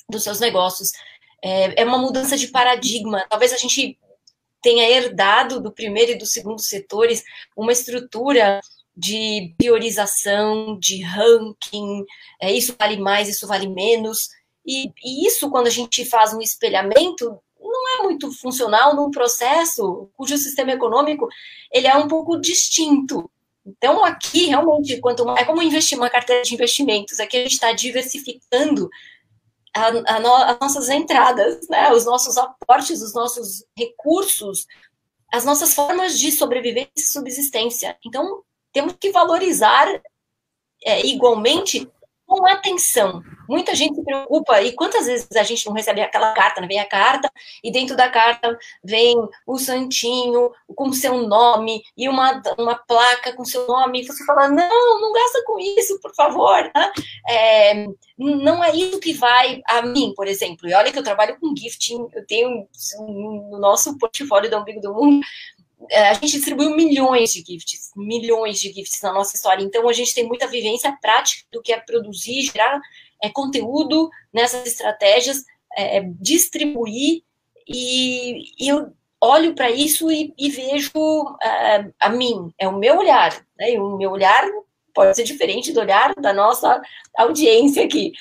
Speaker 2: dos seus negócios. É, é uma mudança de paradigma. Talvez a gente tenha herdado do primeiro e do segundo setores uma estrutura de priorização, de ranking, é, isso vale mais, isso vale menos, e, e isso, quando a gente faz um espelhamento, não é muito funcional num processo cujo sistema econômico ele é um pouco distinto. Então, aqui, realmente, quanto é como investir uma carteira de investimentos, aqui a gente está diversificando a, a no, as nossas entradas, né, os nossos aportes, os nossos recursos, as nossas formas de sobrevivência e subsistência. Então, temos que valorizar é, igualmente com atenção. Muita gente se preocupa, e quantas vezes a gente não recebe aquela carta, né? vem a carta, e dentro da carta vem o santinho com seu nome, e uma, uma placa com seu nome, e você fala, não, não gasta com isso, por favor. Né? É, não é isso que vai a mim, por exemplo. E olha que eu trabalho com gifting, eu tenho no nosso portfólio do Umbigo do Mundo, é, a gente distribuiu milhões de gifts, milhões de gifts na nossa história. Então, a gente tem muita vivência prática do que é produzir, gerar é, conteúdo nessas estratégias, é, distribuir, e, e, eu olho para isso e, e vejo é, a mim, é o meu olhar, né? E o meu olhar pode ser diferente do olhar da nossa audiência aqui.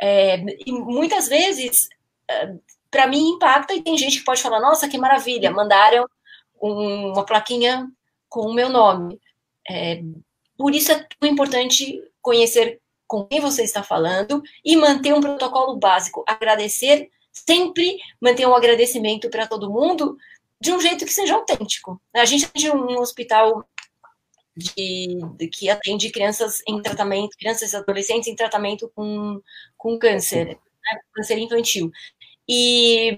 Speaker 2: É, e muitas vezes, é, para mim, impacta, e tem gente que pode falar: nossa, que maravilha, mandaram uma plaquinha com o meu nome. É, por isso é tão importante conhecer com quem você está falando e manter um protocolo básico. Agradecer, sempre manter um agradecimento para todo mundo de um jeito que seja autêntico. A gente tem um hospital de, de, que atende crianças em tratamento, crianças e adolescentes em tratamento com, com câncer, né, câncer infantil. E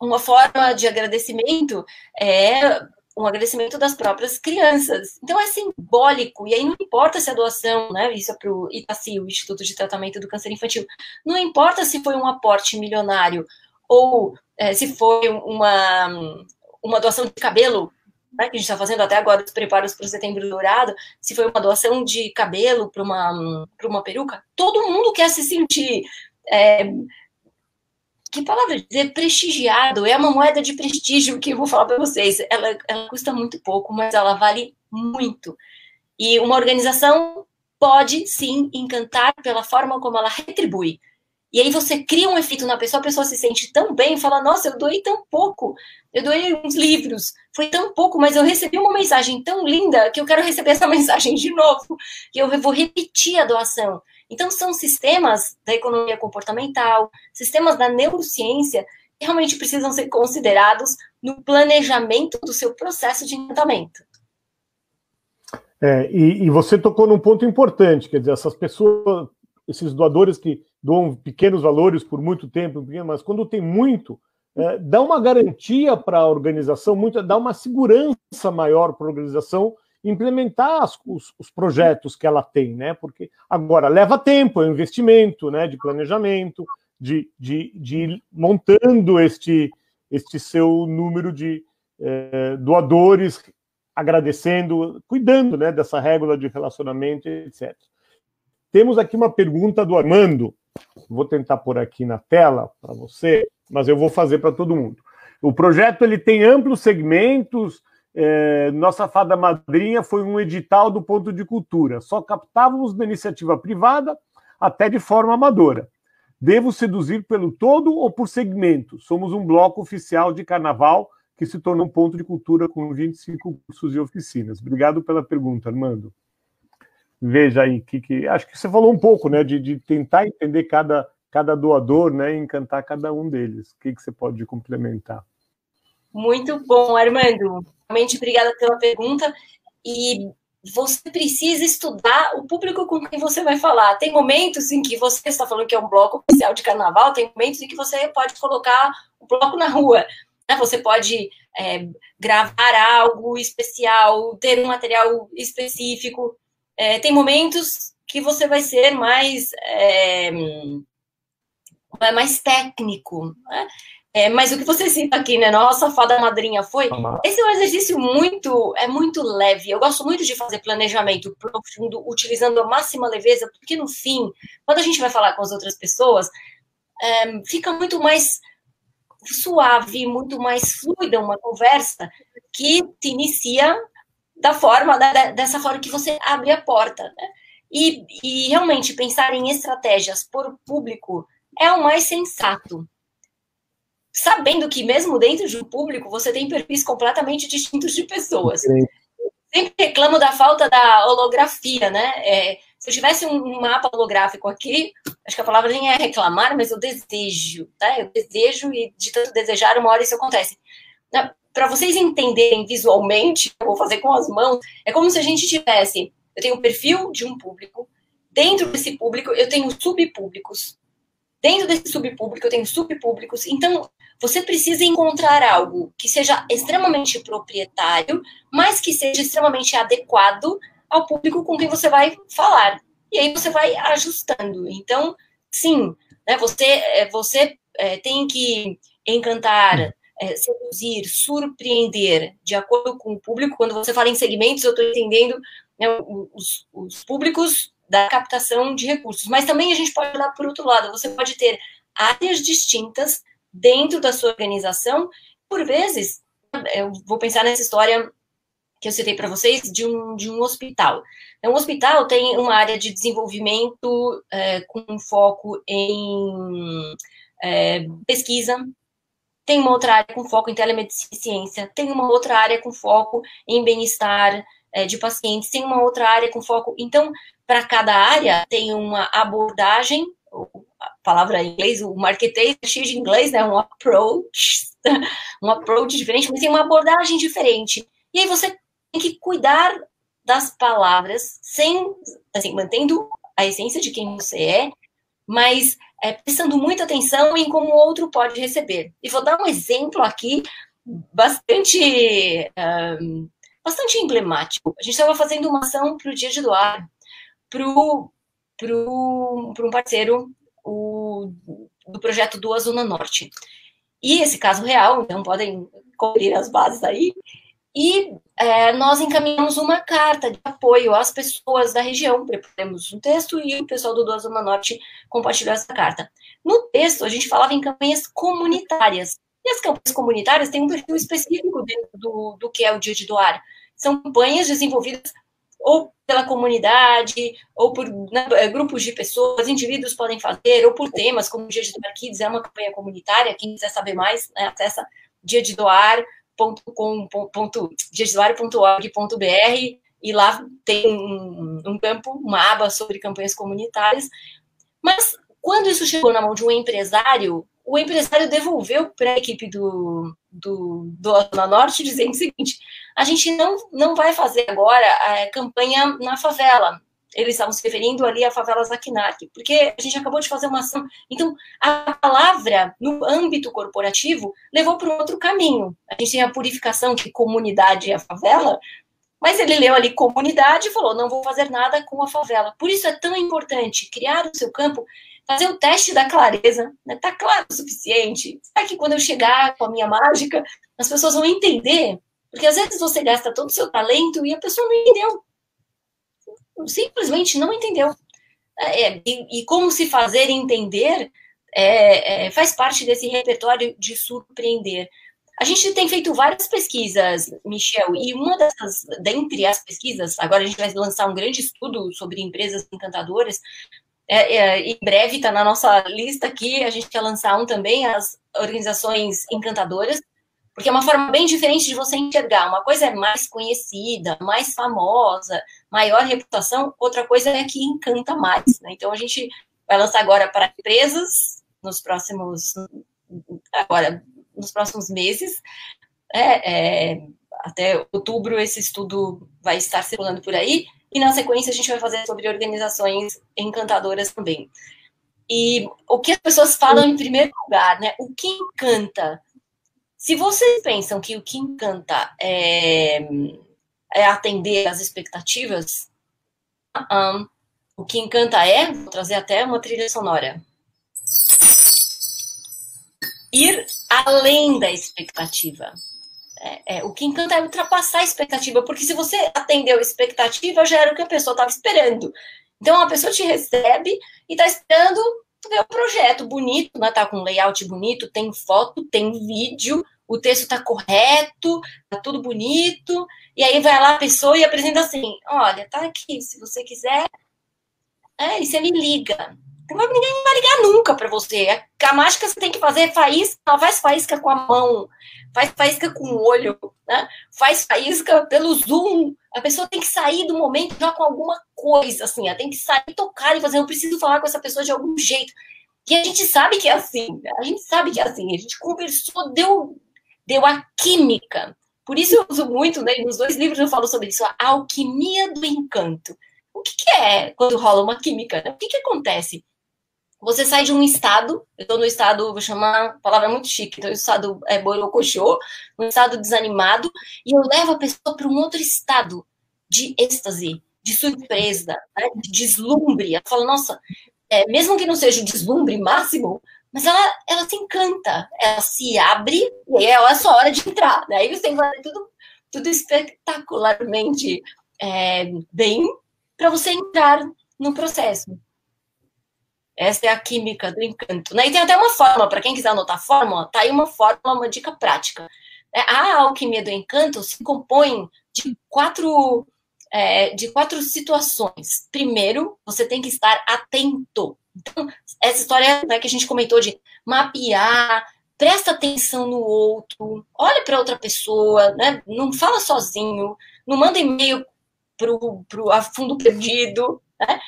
Speaker 2: uma forma de agradecimento é um agradecimento das próprias crianças. Então é simbólico, e aí não importa se a doação, né, isso é para o ITACI, o Instituto de Tratamento do Câncer Infantil, não importa se foi um aporte milionário ou é, se foi uma, uma doação de cabelo, né, que a gente está fazendo até agora os preparos para o Setembro Dourado, se foi uma doação de cabelo para uma, uma peruca, todo mundo quer se sentir é, que palavra dizer, prestigiado, é uma moeda de prestígio que eu vou falar para vocês. Ela, ela custa muito pouco, mas ela vale muito. E uma organização pode sim encantar pela forma como ela retribui. E aí você cria um efeito na pessoa, a pessoa se sente tão bem, fala: Nossa, eu doei tão pouco, eu doei uns livros, foi tão pouco, mas eu recebi uma mensagem tão linda que eu quero receber essa mensagem de novo, que eu vou repetir a doação. Então, são sistemas da economia comportamental, sistemas da neurociência, que realmente precisam ser considerados no planejamento do seu processo de encantamento.
Speaker 1: É, e, e, você tocou num ponto importante, quer dizer, essas pessoas, esses doadores que doam pequenos valores por muito tempo, mas quando tem muito, é, dá uma garantia para a organização, muito, dá uma segurança maior para a organização implementar as, os, os, projetos que ela tem, né? Porque agora leva tempo, é um investimento, né? De planejamento, de, de, de ir montando este, este seu número de é, doadores, agradecendo, cuidando, né? Dessa régua de relacionamento, etc. Temos aqui uma pergunta do Armando. Vou tentar pôr aqui na tela para você, mas eu vou fazer para todo mundo. O projeto ele tem amplos segmentos é, nossa fada madrinha foi um edital do ponto de cultura. Só captávamos da iniciativa privada, até de forma amadora. Devo seduzir pelo todo ou por segmento? Somos um bloco oficial de carnaval que se tornou um ponto de cultura com 25 cursos e oficinas. Obrigado pela pergunta, Armando. Veja aí, que, que acho que você falou um pouco, né, de, de tentar entender cada, cada doador, né, e encantar cada um deles. O que, que você pode complementar?
Speaker 2: Muito bom, Armando. Realmente, obrigada pela pergunta. E você precisa estudar o público com quem você vai falar. Tem momentos em que você está falando que é um bloco oficial de carnaval, tem momentos em que você pode colocar o bloco na rua. Né? Você pode é, gravar algo especial, ter um material específico. É, tem momentos que você vai ser mais, é, mais técnico. Né? É, mas o que você cita aqui, né? Nossa fada madrinha foi. Esse é um exercício muito, é muito leve. Eu gosto muito de fazer planejamento profundo, utilizando a máxima leveza, porque no fim, quando a gente vai falar com as outras pessoas, é, fica muito mais suave, muito mais fluida uma conversa que te inicia da forma, dessa forma que você abre a porta. Né? E, e realmente pensar em estratégias por público é o mais sensato sabendo que mesmo dentro de um público você tem perfis completamente distintos de pessoas. Sempre reclamo da falta da holografia, né? É, se eu tivesse um mapa holográfico aqui, acho que a palavra nem é reclamar, mas eu desejo, tá? Eu desejo e de tanto desejar, uma hora isso acontece. Para vocês entenderem visualmente, eu vou fazer com as mãos, é como se a gente tivesse, eu tenho o perfil de um público, dentro desse público eu tenho subpúblicos, dentro desse subpúblico eu tenho subpúblicos, então você precisa encontrar algo que seja extremamente proprietário, mas que seja extremamente adequado ao público com quem você vai falar. E aí você vai ajustando. Então, sim, né, você, é, você é, tem que encantar, é, seduzir, surpreender de acordo com o público. Quando você fala em segmentos, eu estou entendendo né, os, os públicos da captação de recursos. Mas também a gente pode olhar por outro lado. Você pode ter áreas distintas dentro da sua organização. Por vezes, eu vou pensar nessa história que eu citei para vocês de um, de um hospital. Um hospital tem uma área de desenvolvimento é, com foco em é, pesquisa, tem uma outra área com foco em telemedicina tem uma outra área com foco em bem-estar é, de pacientes, tem uma outra área com foco. Então, para cada área, tem uma abordagem a palavra em inglês, o marketing é cheio de inglês, né? Um approach, um approach diferente, mas tem uma abordagem diferente. E aí você tem que cuidar das palavras, sem, assim, mantendo a essência de quem você é, mas é, prestando muita atenção em como o outro pode receber. E vou dar um exemplo aqui bastante, um, bastante emblemático. A gente estava fazendo uma ação para o Dia de Doar, para para um parceiro o, do projeto do Zona Norte. E esse caso real, então podem cobrir as bases aí. E é, nós encaminhamos uma carta de apoio às pessoas da região, preparamos um texto e o pessoal do Doa Zona Norte compartilhou essa carta. No texto, a gente falava em campanhas comunitárias. E as campanhas comunitárias têm um perfil específico dentro do, do que é o Dia de Doar. São campanhas desenvolvidas ou pela comunidade, ou por né, é, grupos de pessoas, indivíduos podem fazer, ou por temas, como o Dia de Doar Kids é uma campanha comunitária, quem quiser saber mais, né, acessa dia de e lá tem um, um campo, uma aba sobre campanhas comunitárias. Mas quando isso chegou na mão de um empresário, o empresário devolveu para a equipe do, do, do Zona Norte dizendo o seguinte: a gente não, não vai fazer agora a campanha na favela. Eles estavam se referindo ali à favela Zaquinac, porque a gente acabou de fazer uma ação. Então, a palavra, no âmbito corporativo, levou para um outro caminho. A gente tem a purificação que comunidade é a favela, mas ele leu ali comunidade e falou: não vou fazer nada com a favela. Por isso é tão importante criar o seu campo fazer o teste da clareza, né? Tá claro o suficiente? Será que quando eu chegar com a minha mágica, as pessoas vão entender? Porque às vezes você gasta todo o seu talento e a pessoa não entendeu. Simplesmente não entendeu. É, e, e, como se fazer entender é, é, faz parte desse repertório de surpreender. A gente tem feito várias pesquisas, Michel, e uma dessas, dentre as pesquisas, agora a gente vai lançar um grande estudo sobre empresas encantadoras, É, é, em breve está na nossa lista aqui, a gente quer lançar um também, as organizações encantadoras, porque é uma forma bem diferente de você enxergar. Uma coisa é mais conhecida, mais famosa, maior reputação, outra coisa é que encanta mais. Né? Então a gente vai lançar agora para empresas nos próximos agora nos próximos meses. É, é, até outubro esse estudo vai estar circulando por aí. E na sequência a gente vai fazer sobre organizações encantadoras também. E o que as pessoas falam em primeiro lugar, né? O que encanta? Se vocês pensam que o que encanta é, é atender às expectativas, uh -uh. o que encanta é, vou trazer até uma trilha sonora, ir além da expectativa. É, é, o que encanta é ultrapassar a expectativa, porque se você atendeu a expectativa, já era o que a pessoa estava esperando. Então a pessoa te recebe e está esperando ver o projeto bonito, né? Tá com um layout bonito, tem foto, tem vídeo, o texto está correto, tá tudo bonito, e aí vai lá a pessoa e apresenta assim: olha, tá aqui, se você quiser, é, e você me liga. Ninguém vai ligar nunca para você. A mágica você tem que fazer faísca, faz faísca com a mão, faz faísca com o olho, né? faz faísca pelo Zoom. A pessoa tem que sair do momento já com alguma coisa, assim, ela tem que sair, tocar e fazer. Eu preciso falar com essa pessoa de algum jeito. E a gente sabe que é assim, a gente sabe que é assim. A gente conversou, deu, deu a química. Por isso eu uso muito, né? Nos dois livros eu falo sobre isso, a alquimia do encanto. O que, que é quando rola uma química? Né? O que, que acontece? você sai de um estado, eu estou no estado, vou chamar palavra muito chique, então, o estado é borocochô, um estado desanimado, e eu levo a pessoa para um outro estado de êxtase, de surpresa, né, de deslumbre. Ela fala, nossa, é, mesmo que não seja o deslumbre máximo, mas ela, ela se encanta, ela se abre, e é só hora de entrar. Né? Aí você tem que fazer tudo, tudo espetacularmente é, bem para você entrar no processo. Essa é a química do encanto. Né? E tem até uma fórmula, para quem quiser anotar a fórmula, tá aí uma fórmula, uma dica prática. É, a alquimia do encanto se compõe de quatro, é, de quatro situações. Primeiro, você tem que estar atento. Então, essa história né, que a gente comentou de mapear, presta atenção no outro, olha para outra pessoa, né? não fala sozinho, não manda e-mail para o fundo perdido. Né?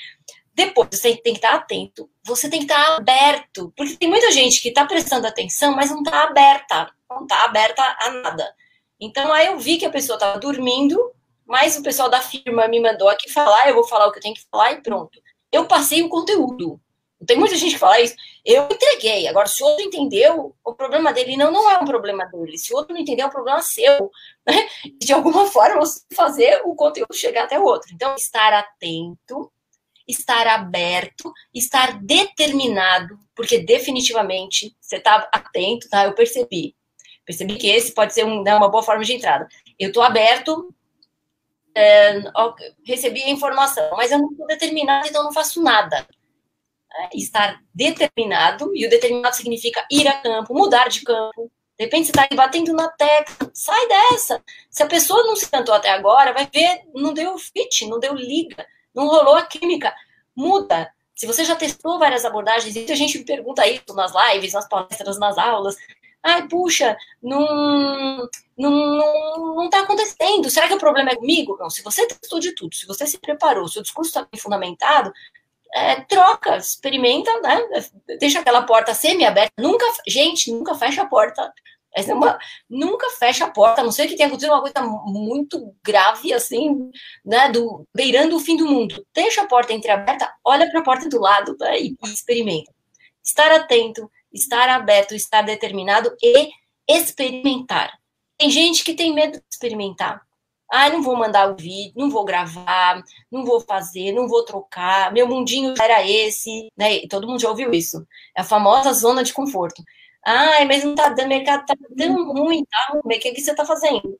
Speaker 2: Depois, você tem que estar atento, você tem que estar aberto, porque tem muita gente que está prestando atenção, mas não está aberta, não está aberta a nada. Então, aí eu vi que a pessoa estava dormindo, mas o pessoal da firma me mandou aqui falar, eu vou falar o que eu tenho que falar e pronto. Eu passei o conteúdo. Tem muita gente que fala isso. Eu entreguei. Agora, se o outro entendeu, o problema dele não, não é um problema dele. Se o outro não entendeu, é um problema seu. Né? De alguma forma, você fazer o conteúdo chegar até o outro. Então, estar atento estar aberto, estar determinado, porque definitivamente você está atento, tá? Eu percebi. Percebi que esse pode ser um, né, uma boa forma de entrada. Eu estou aberto, é, recebi a informação, mas eu não estou determinado, então não faço nada. É, estar determinado, e o determinado significa ir a campo, mudar de campo. De repente você está aí batendo na tecla, sai dessa. Se a pessoa não se cantou até agora, vai ver, não deu fit, não deu liga não rolou a química. Muda. Se você já testou várias abordagens, a gente me pergunta isso nas lives, nas palestras, nas aulas. Ai, puxa, não, não, não, não tá acontecendo. Será que o problema é comigo? Não, se você testou de tudo, se você se preparou, se o discurso está bem fundamentado, é, troca, experimenta, né? Deixa aquela porta semi-aberta. Nunca, gente, nunca fecha a porta é uma, nunca fecha a porta, a não ser que tenha acontecido uma coisa muito grave, assim, né, do, beirando o fim do mundo. Deixa a porta entreaberta, olha para a porta do lado né, e experimenta. Estar atento, estar aberto, estar determinado e experimentar. Tem gente que tem medo de experimentar. Ah, não vou mandar o vídeo, não vou gravar, não vou fazer, não vou trocar, meu mundinho era esse, né? Todo mundo já ouviu isso. É a famosa zona de conforto. Ai, mas não tá dando, o mercado tá dando ruim, tá o que, que você tá fazendo?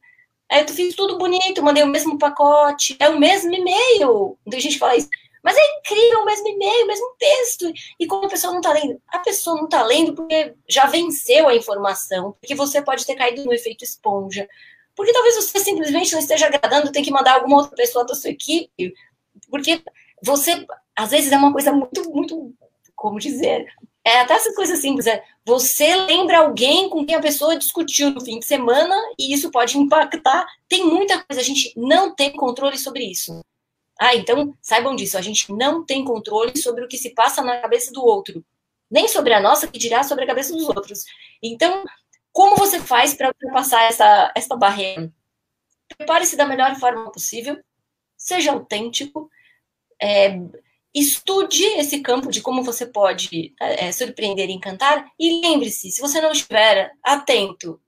Speaker 2: Aí eu fiz tudo bonito, mandei o mesmo pacote, é o mesmo e-mail. Tem gente que fala isso, mas é incrível, o mesmo e-mail, o mesmo texto. E como a pessoa não tá lendo? A pessoa não tá lendo porque já venceu a informação, porque você pode ter caído no efeito esponja. Porque talvez você simplesmente não esteja agradando, tem que mandar alguma outra pessoa da sua equipe, porque você, às vezes, é uma coisa muito, muito, como dizer, é até essas coisas simples, é, você lembra alguém com quem a pessoa discutiu no fim de semana e isso pode impactar. Tem muita coisa, a gente não tem controle sobre isso. Ah, então saibam disso, a gente não tem controle sobre o que se passa na cabeça do outro, nem sobre a nossa, que dirá sobre a cabeça dos outros. Então, como você faz para ultrapassar essa, essa barreira? Prepare-se da melhor forma possível, seja autêntico, é, estude esse campo de como você pode é, surpreender e encantar, e lembre-se, se você não estiver atento,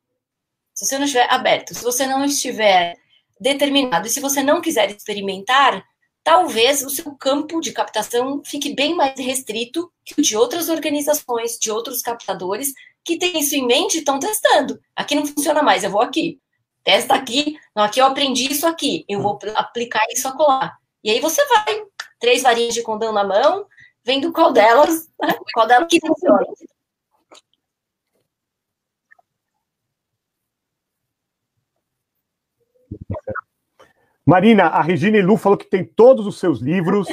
Speaker 2: se você não estiver aberto, se você não estiver determinado, e se você não quiser experimentar, talvez o seu campo de captação fique bem mais restrito que o de outras organizações, de outros captadores que têm isso em mente estão testando. Aqui não funciona mais, eu vou aqui. Testa aqui, não, aqui eu aprendi isso aqui, eu vou aplicar isso acolá. E aí você vai, três varinhas de condão na mão, vendo qual delas, qual delas que funciona.
Speaker 1: Marina, a Regina Lu falou que tem todos os seus livros.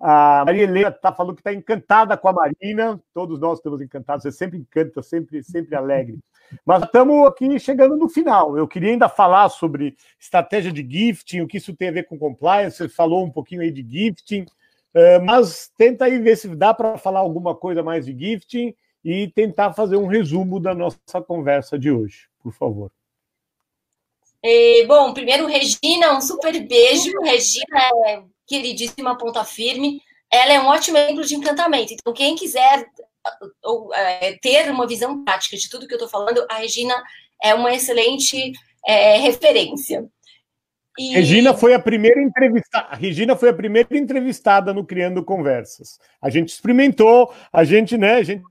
Speaker 1: A Maria Helena tá falando que está encantada com a Marina. Todos nós estamos encantados. Você sempre encanta, sempre, sempre alegre. Mas estamos aqui chegando no final. Eu queria ainda falar sobre estratégia de gifting, o que isso tem a ver com compliance. Você falou um pouquinho aí de gifting, eh, mas tenta aí ver se dá para falar alguma coisa mais de gifting e tentar fazer um resumo da nossa conversa de hoje, por favor.
Speaker 2: Bom, primeiro, Regina, um super beijo. Regina é queridíssima, ponta firme. Ela é um ótimo exemplo de encantamento. Então, quem quiser ou, é, ter uma visão prática de tudo que eu estou falando, a Regina é uma excelente é, referência.
Speaker 1: E... Regina foi a primeira entrevistada. Regina foi a primeira entrevistada no Criando Conversas. A gente experimentou, a gente, né, a gente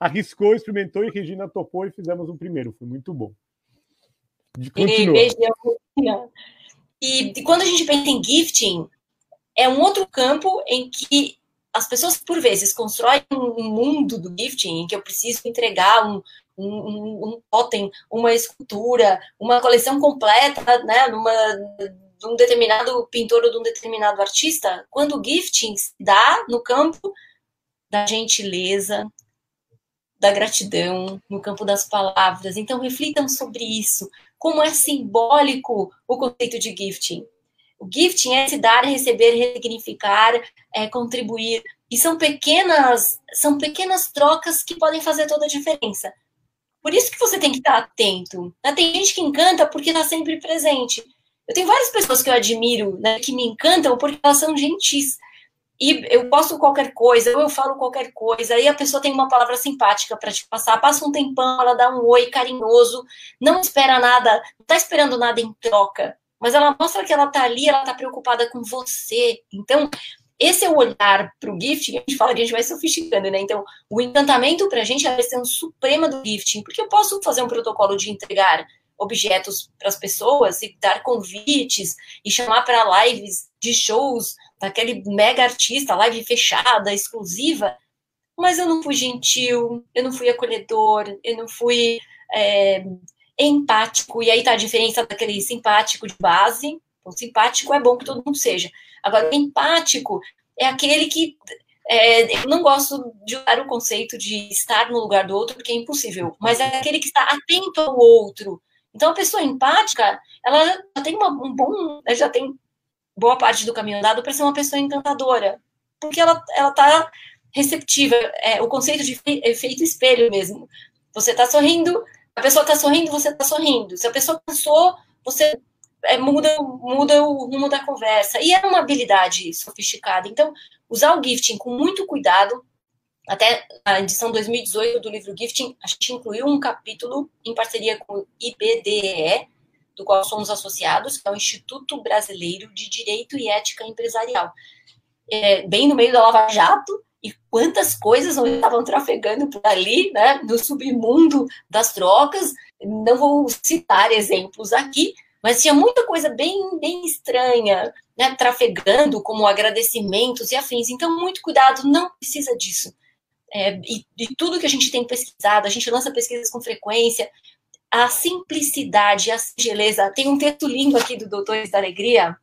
Speaker 1: arriscou, experimentou e Regina topou e fizemos o primeiro. Foi muito bom.
Speaker 2: Continua. E, e quando a gente pensa em gifting, é um outro campo em que as pessoas, por vezes, constroem um mundo do gifting em que eu preciso entregar um, um, um totem, uma escultura, uma coleção completa, né, numa, de um determinado pintor ou de um determinado artista, quando o gifting se dá no campo da gentileza, da gratidão, no campo das palavras. Então, reflitam sobre isso. Como é simbólico o conceito de gifting. O gifting é se dar, receber, ressignificar, é, contribuir. E são pequenas, são pequenas trocas que podem fazer toda a diferença. Por isso que você tem que estar atento. Né? Tem gente que encanta porque está sempre presente. Eu tenho várias pessoas que eu admiro, né, que me encantam porque elas são gentis. E eu posto qualquer coisa, ou eu falo qualquer coisa, aí a pessoa tem uma palavra simpática para te passar, passa um tempão, ela dá um oi carinhoso, não espera nada, não está esperando nada em troca mas ela mostra que ela está ali, ela está preocupada com você. Então, esse é o olhar para o gifting, a gente fala que a gente vai sofisticando, né? Então, o encantamento para a gente é a questão suprema do gifting, porque eu posso fazer um protocolo de entregar objetos para as pessoas e dar convites e chamar para lives de shows daquele mega artista, live fechada, exclusiva, mas eu não fui gentil, eu não fui acolhedor, eu não fui é, empático, e aí tá a diferença daquele simpático de base. O simpático é bom que todo mundo seja. Agora, empático é aquele que. É, eu não gosto de usar o conceito de estar no lugar do outro, porque é impossível, mas é aquele que está atento ao outro. Então, a pessoa empática, ela já tem uma, um bom. já tem boa parte do caminho andado para ser uma pessoa encantadora, porque ela está receptiva. É, o conceito de efeito espelho mesmo. Você está sorrindo, a pessoa está sorrindo, você está sorrindo. Se a pessoa cansou, você é, muda, muda o rumo da conversa. E é uma habilidade sofisticada. Então, usar o gifting com muito cuidado. Até a edição 2018 do livro Gifting, a gente incluiu um capítulo em parceria com o IBDE, do qual somos associados, que é o Instituto Brasileiro de Direito e Ética Empresarial. É, bem no meio da Lava Jato, e quantas coisas não estavam trafegando por ali, né, no submundo das trocas. Não vou citar exemplos aqui, mas tinha muita coisa bem, bem estranha, né, trafegando, como agradecimentos e afins. Então, muito cuidado, não precisa disso. É, e, e tudo que a gente tem pesquisado, a gente lança pesquisas com frequência, a simplicidade, a singeleza. Tem um texto lindo aqui do Doutores da Alegria,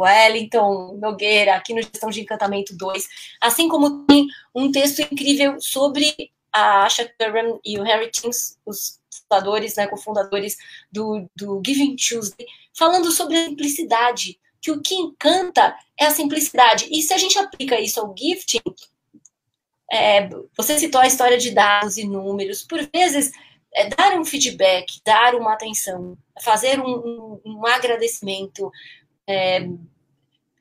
Speaker 2: Wellington Nogueira, aqui no Gestão de Encantamento 2, assim como tem um texto incrível sobre a Asha Curran e o Harry Tins, os fundadores, né, cofundadores do, do Giving Tuesday, falando sobre a simplicidade, que o que encanta é a simplicidade. E se a gente aplica isso ao gifting, é, você citou a história de dados e números, por vezes é, dar um feedback, dar uma atenção, fazer um, um, um agradecimento, é,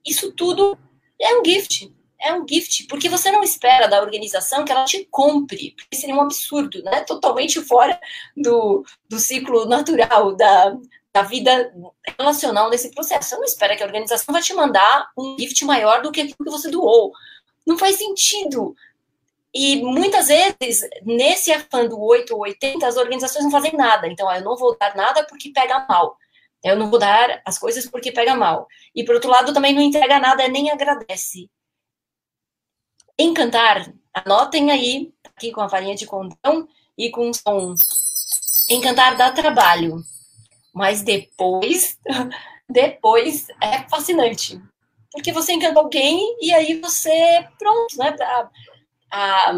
Speaker 2: isso tudo é um gift, é um gift, porque você não espera da organização que ela te compre, porque seria um absurdo, né? Totalmente fora do, do ciclo natural da, da vida relacional nesse processo. Você não espera que a organização vai te mandar um gift maior do que aquilo que você doou. Não faz sentido. E muitas vezes, nesse afã do 8 ou 80, as organizações não fazem nada. Então, eu não vou dar nada porque pega mal. Eu não vou dar as coisas porque pega mal. E, por outro lado, também não entrega nada nem agradece. Encantar, anotem aí, aqui com a varinha de condão e com som. Encantar dá trabalho, mas depois, depois é fascinante. Porque você encanta alguém e aí você, pronto, né? A, a,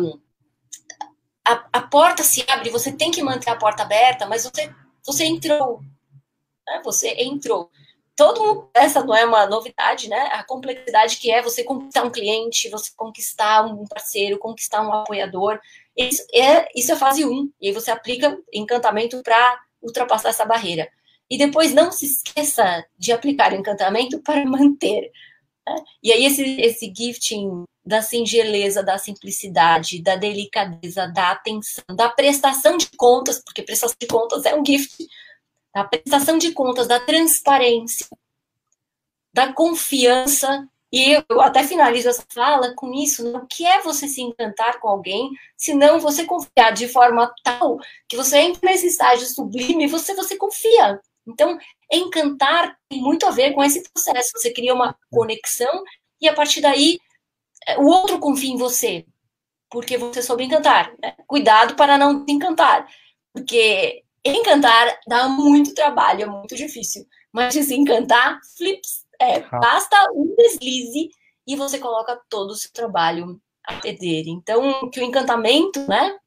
Speaker 2: a, a porta se abre, você tem que manter a porta aberta, mas você, você entrou. Né? Você entrou todo mundo, essa não é uma novidade, né? A complexidade que é você conquistar um cliente, você conquistar um parceiro, conquistar um apoiador. Isso é, isso é fase 1. Um, e aí você aplica encantamento para ultrapassar essa barreira. E depois não se esqueça de aplicar encantamento para manter. Né? E aí esse, esse gifting da singeleza, da simplicidade, da delicadeza, da atenção, da prestação de contas, porque prestação de contas é um gift, da prestação de contas, da transparência, da confiança. E eu até finalizo essa fala com isso: o que é você se encantar com alguém, se não você confiar de forma tal que você entra nesse estágio sublime e você, você confia. Então, encantar tem muito a ver com esse processo. Você cria uma conexão e a partir daí o outro confia em você, porque você soube encantar. Né? Cuidado para não te encantar, porque Encantar dá muito trabalho, é muito difícil. Mas desencantar, flips, é, basta um deslize e você coloca todo o seu trabalho a perder. Então, que o encantamento, né,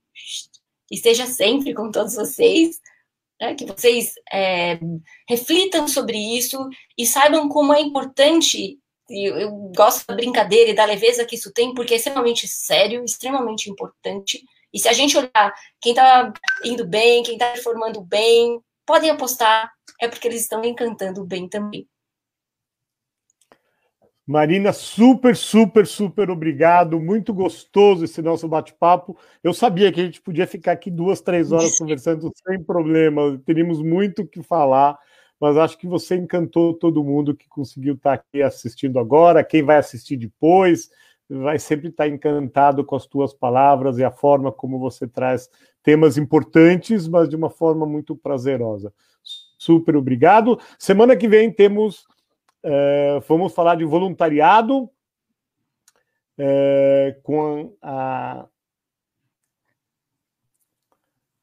Speaker 2: esteja sempre com todos vocês, né, que vocês é, reflitam sobre isso e saibam como é importante. Eu, eu gosto da brincadeira e da leveza que isso tem, porque é extremamente sério, extremamente importante e se a gente olhar quem está indo bem, quem está performando bem, podem apostar, é porque eles estão encantando bem também.
Speaker 1: Marina, super, super, super obrigado. Muito gostoso esse nosso bate-papo. Eu sabia que a gente podia ficar aqui duas, três horas conversando sem problema. Teríamos muito o que falar, mas acho que você encantou todo mundo que conseguiu estar aqui assistindo agora, quem vai assistir depois vai sempre estar encantado com as tuas palavras e a forma como você traz temas importantes, mas de uma forma muito prazerosa. Super obrigado. Semana que vem temos, é, vamos falar de voluntariado é, com a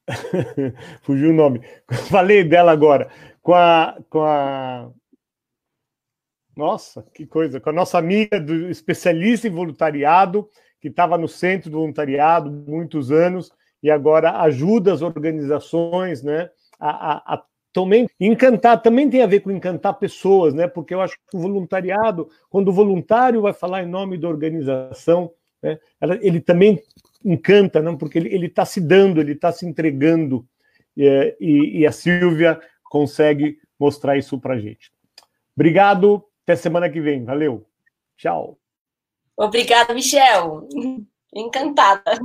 Speaker 1: Fugiu o nome. Falei dela agora. Com a, com a nossa, que coisa! Com a nossa amiga do especialista em voluntariado, que estava no centro do voluntariado muitos anos e agora ajuda as organizações, né, a, a, a também encantar também tem a ver com encantar pessoas, né? Porque eu acho que o voluntariado, quando o voluntário vai falar em nome da organização, né, ele também encanta, não? Porque ele está se dando, ele está se entregando e, e, a Silvia consegue mostrar isso para gente. Obrigado até semana que vem. Valeu. Tchau.
Speaker 2: Obrigada, Michel. Encantada.